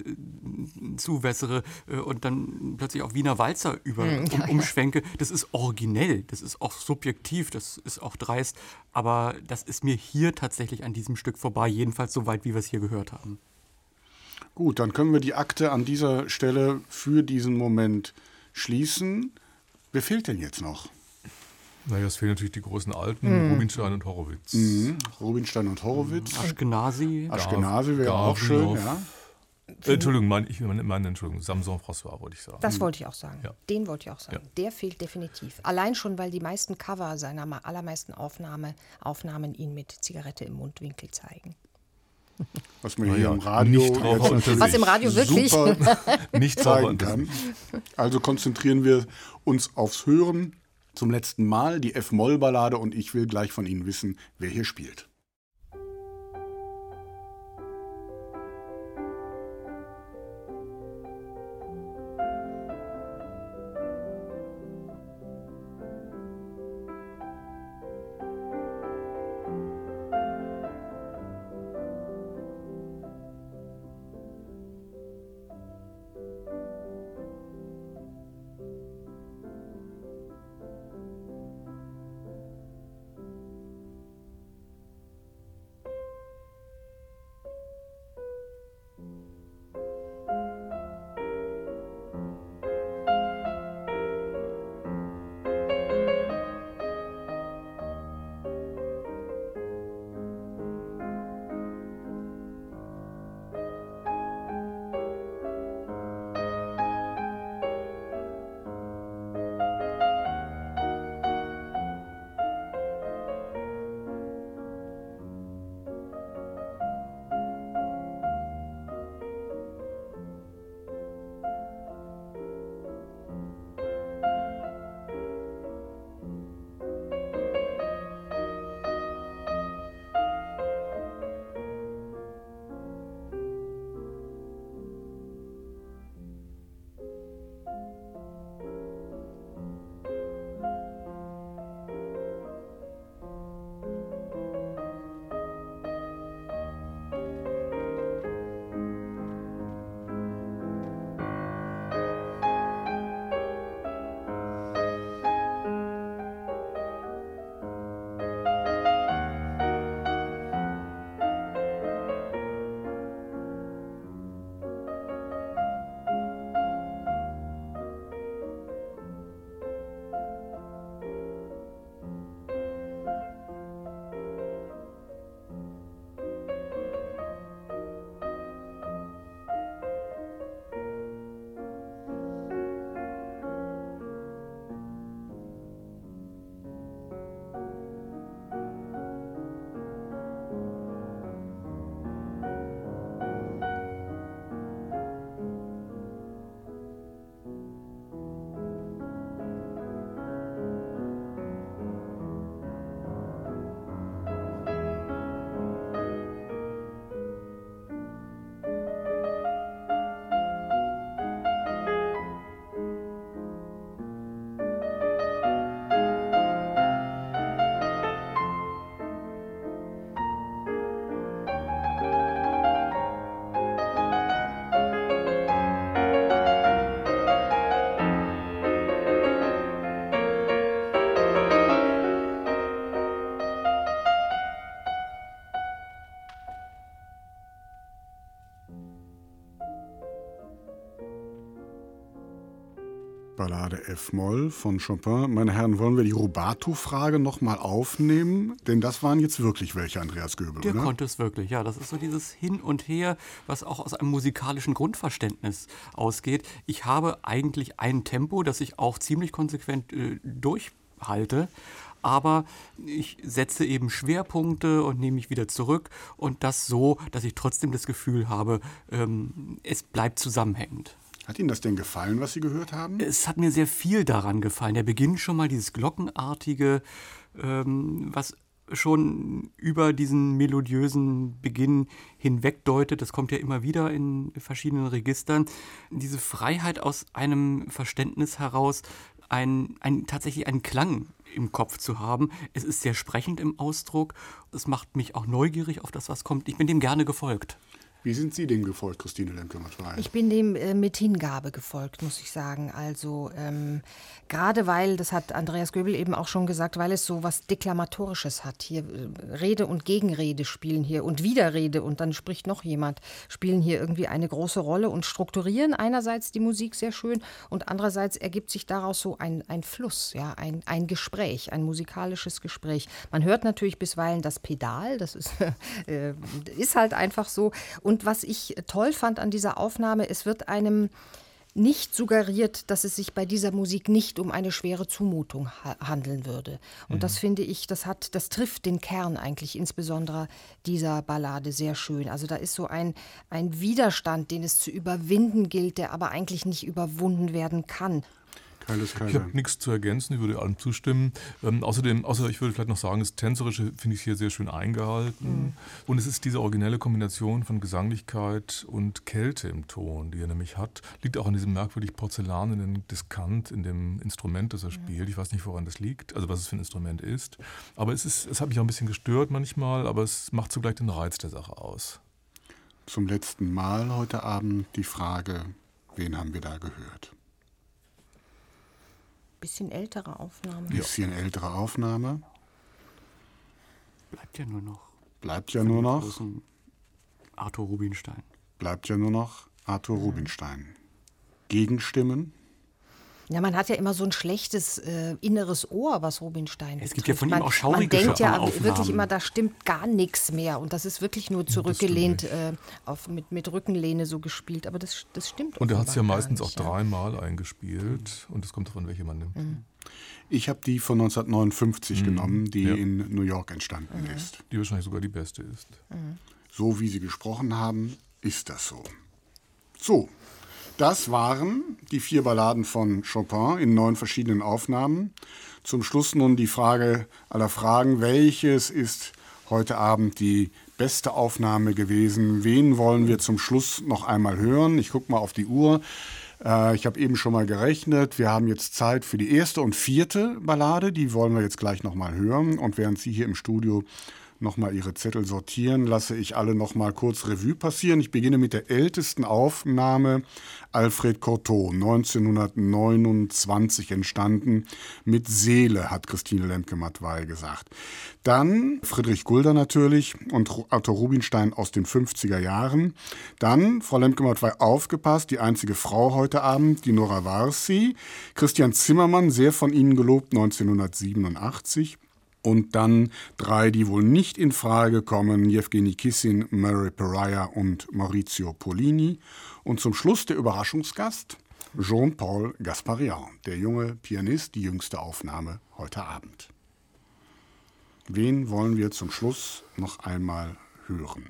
E: zuwässere äh, und dann plötzlich auf Wiener Walzer über, mhm, ja, um, umschwenke, das ist originell, das ist auch subjektiv, das ist auch dreist, aber das ist mir hier tatsächlich an diesem Stück vorbei, jedenfalls so weit, wie wir es hier gehört haben.
B: Gut, dann können wir die Akte an dieser Stelle für diesen Moment schließen. Wer fehlt denn jetzt noch?
C: Naja, es fehlen natürlich die großen Alten, mhm. Rubinstein und Horowitz. Mhm.
B: Rubinstein und Horowitz.
E: Mhm. Aschkenazi.
B: Aschkenazi wäre auch schön, ja.
C: Äh, Entschuldigung, mein, ich meine, Entschuldigung, Samson François wollte ich sagen.
D: Das wollte ich auch sagen. Ja. Den wollte ich auch sagen. Ja. Der fehlt definitiv. Allein schon, weil die meisten Cover seiner allermeisten Aufnahme, Aufnahmen ihn mit Zigarette im Mundwinkel zeigen.
B: Was man hier im Radio
D: was im Radio wirklich
B: nicht zeigen kann. Also konzentrieren wir uns aufs Hören zum letzten Mal die F-Moll-Ballade und ich will gleich von Ihnen wissen, wer hier spielt. Ballade F-Moll von Chopin. Meine Herren, wollen wir die Rubato-Frage nochmal aufnehmen? Denn das waren jetzt wirklich welche, Andreas Göbel,
E: Der
B: oder?
E: konnte es wirklich, ja. Das ist so dieses Hin und Her, was auch aus einem musikalischen Grundverständnis ausgeht. Ich habe eigentlich ein Tempo, das ich auch ziemlich konsequent äh, durchhalte. Aber ich setze eben Schwerpunkte und nehme mich wieder zurück und das so, dass ich trotzdem das Gefühl habe, ähm, es bleibt zusammenhängend.
B: Hat Ihnen das denn gefallen, was Sie gehört haben?
E: Es hat mir sehr viel daran gefallen. Der Beginn schon mal, dieses Glockenartige, ähm, was schon über diesen melodiösen Beginn hinwegdeutet. Das kommt ja immer wieder in verschiedenen Registern. Diese Freiheit aus einem Verständnis heraus, ein, ein, tatsächlich einen Klang im Kopf zu haben. Es ist sehr sprechend im Ausdruck. Es macht mich auch neugierig auf das, was kommt. Ich bin dem gerne gefolgt.
B: Wie sind Sie dem gefolgt, Christine Lemke-Matwei?
D: Ich bin dem äh, mit Hingabe gefolgt, muss ich sagen. Also ähm, gerade weil, das hat Andreas Göbel eben auch schon gesagt, weil es so was Deklamatorisches hat. Hier äh, Rede und Gegenrede spielen hier und Widerrede und dann spricht noch jemand, spielen hier irgendwie eine große Rolle und strukturieren einerseits die Musik sehr schön und andererseits ergibt sich daraus so ein, ein Fluss, ja, ein, ein Gespräch, ein musikalisches Gespräch. Man hört natürlich bisweilen das Pedal, das ist, äh, ist halt einfach so. Und was ich toll fand an dieser Aufnahme, es wird einem nicht suggeriert, dass es sich bei dieser Musik nicht um eine schwere Zumutung ha handeln würde. Und das finde ich, das hat, das trifft den Kern eigentlich insbesondere dieser Ballade sehr schön. Also da ist so ein, ein Widerstand, den es zu überwinden gilt, der aber eigentlich nicht überwunden werden kann.
B: Keiles
C: Ich
B: Kaiser.
C: habe nichts zu ergänzen, ich würde allem zustimmen. Ähm, außerdem, außer ich würde vielleicht noch sagen, das Tänzerische finde ich hier sehr schön eingehalten. Und es ist diese originelle Kombination von Gesanglichkeit und Kälte im Ton, die er nämlich hat. Liegt auch an diesem merkwürdig porzellanenen Diskant in dem Instrument, das er spielt. Ich weiß nicht, woran das liegt, also was es für ein Instrument ist. Aber es, ist, es hat mich auch ein bisschen gestört manchmal, aber es macht zugleich den Reiz der Sache aus.
B: Zum letzten Mal heute Abend die Frage, wen haben wir da gehört?
D: Bisschen ältere Aufnahme.
B: Bisschen ältere Aufnahme.
E: Bleibt ja nur noch.
B: Bleibt ja nur noch,
E: Arthur Rubinstein.
B: bleibt ja nur noch Arthur Rubinstein. Gegenstimmen?
D: Ja, man hat ja immer so ein schlechtes äh, inneres Ohr, was Rubinstein
E: Es gibt ja von ihm
D: man,
E: auch schaurige
D: Man denkt ja
E: Aufnahmen.
D: wirklich immer, da stimmt gar nichts mehr. Und das ist wirklich nur zurückgelehnt, äh, auf, mit, mit Rückenlehne so gespielt. Aber das, das stimmt
C: Und er hat es ja meistens auch
D: nicht, ja.
C: dreimal eingespielt und es kommt davon, welche man nimmt.
B: Ich habe die von 1959 genommen, die
C: Ja.
B: in New York entstanden ist.
C: Die wahrscheinlich sogar die beste ist.
B: So wie Sie gesprochen haben, ist das so. So, das waren die vier Balladen von Chopin in neun verschiedenen Aufnahmen. Zum Schluss nun die Frage aller Fragen, welches ist heute Abend die beste Aufnahme gewesen? Wen wollen wir zum Schluss noch einmal hören? Ich gucke mal auf die Uhr. Äh, Ich habe eben schon mal gerechnet. Wir haben jetzt Zeit für die erste und vierte Ballade. Die wollen wir jetzt gleich noch mal hören. Und während Sie hier im Studio noch mal Ihre Zettel sortieren, lasse ich alle noch mal kurz Revue passieren. Ich beginne mit der ältesten Aufnahme, Alfred Cortot, 1929 entstanden. Mit Seele, hat Christine Lemke-Matwei gesagt. Dann Friedrich Gulder natürlich und Arthur Rubinstein aus den 50er Jahren. Dann, Frau Lemke-Matwei, aufgepasst, die einzige Frau heute Abend, die Nora Varsi. Christian Zimmermann, sehr von Ihnen gelobt, 1987. Und dann drei, die wohl nicht in Frage kommen: Jewgeni Kissin, Mary Pariah und Maurizio Polini. Und zum Schluss der Überraschungsgast: Jean-Paul Gasparian, der junge Pianist, die jüngste Aufnahme heute Abend. Wen wollen wir zum Schluss noch einmal hören?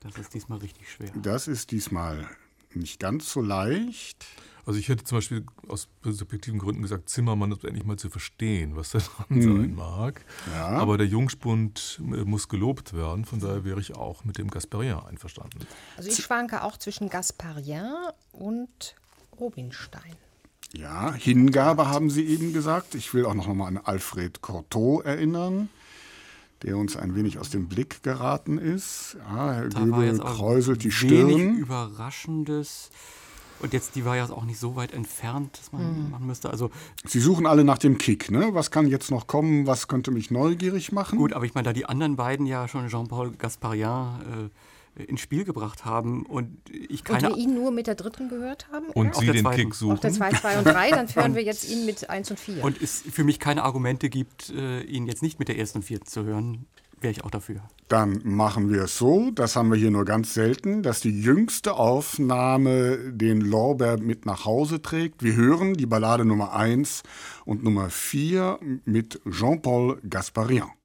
E: Das ist diesmal richtig schwer.
B: Das ist diesmal nicht ganz so leicht.
C: Also ich hätte zum Beispiel aus subjektiven Gründen gesagt, Zimmermann ist endlich mal zu verstehen, was da dran sein mag.
B: Ja.
C: Aber der Jungspund äh, muss gelobt werden, von daher wäre ich auch mit dem Gasperien einverstanden.
D: Also ich schwanke auch zwischen Gasparien und Rubinstein.
B: Ja, Hingabe haben Sie eben gesagt. Ich will auch noch mal an Alfred Cortot erinnern, der uns ein wenig aus dem Blick geraten ist. Ja, Herr
E: Da war
B: Göbel
E: jetzt auch
B: kräuselt die
E: wenig
B: Stirn.
E: Überraschendes. Und jetzt, die war ja auch nicht so weit entfernt, dass man, man müsste. Also
B: Sie suchen alle nach dem Kick, ne? Was kann jetzt noch kommen? Was könnte mich neugierig machen?
E: gut, aber ich meine, da die anderen beiden ja schon Jean-Paul Gasparian ins Spiel gebracht haben und ich keine...
D: Und wir ihn nur mit der dritten gehört haben?
C: Und
D: oder?
C: Sie den
E: zweiten.
C: Kick suchen.
D: Auf der 2, 2 und 3, dann hören wir jetzt ihn mit 1 und 4.
E: Und es für mich keine Argumente gibt, äh, ihn jetzt nicht mit der ersten und vierten zu hören, wäre ich auch dafür.
B: Dann machen wir es so, das haben wir hier nur ganz selten, dass die jüngste Aufnahme den Lorbeer mit nach Hause trägt. Wir hören die Ballade Nummer 1 und Nummer 4 mit Jean-Paul Gasparian.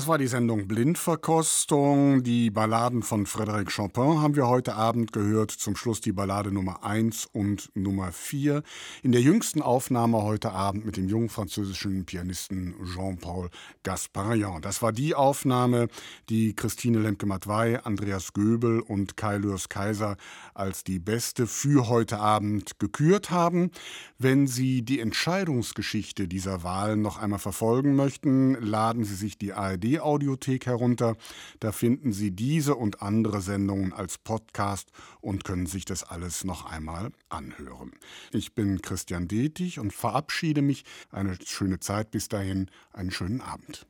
B: Das war die Sendung Blindverkostung. Die Balladen von Frédéric Chopin haben wir heute Abend gehört. Zum Schluss die Ballade Nummer 1 und Nummer 4. In der jüngsten Aufnahme heute Abend mit dem jungen französischen Pianisten Jean-Paul Gasparian. Das war die Aufnahme, die Christine Lemke-Matwei, Andreas Göbel und Kai Lürs Kaiser als die beste für heute Abend gekürt haben. Wenn Sie die Entscheidungsgeschichte dieser Wahl noch einmal verfolgen möchten, laden Sie sich die ARD ARD-Audiothek herunter. Da finden Sie diese und andere Sendungen als Podcast und können sich das alles noch einmal anhören. Ich bin Christian Detig und verabschiede mich. Eine schöne Zeit bis dahin, einen schönen Abend.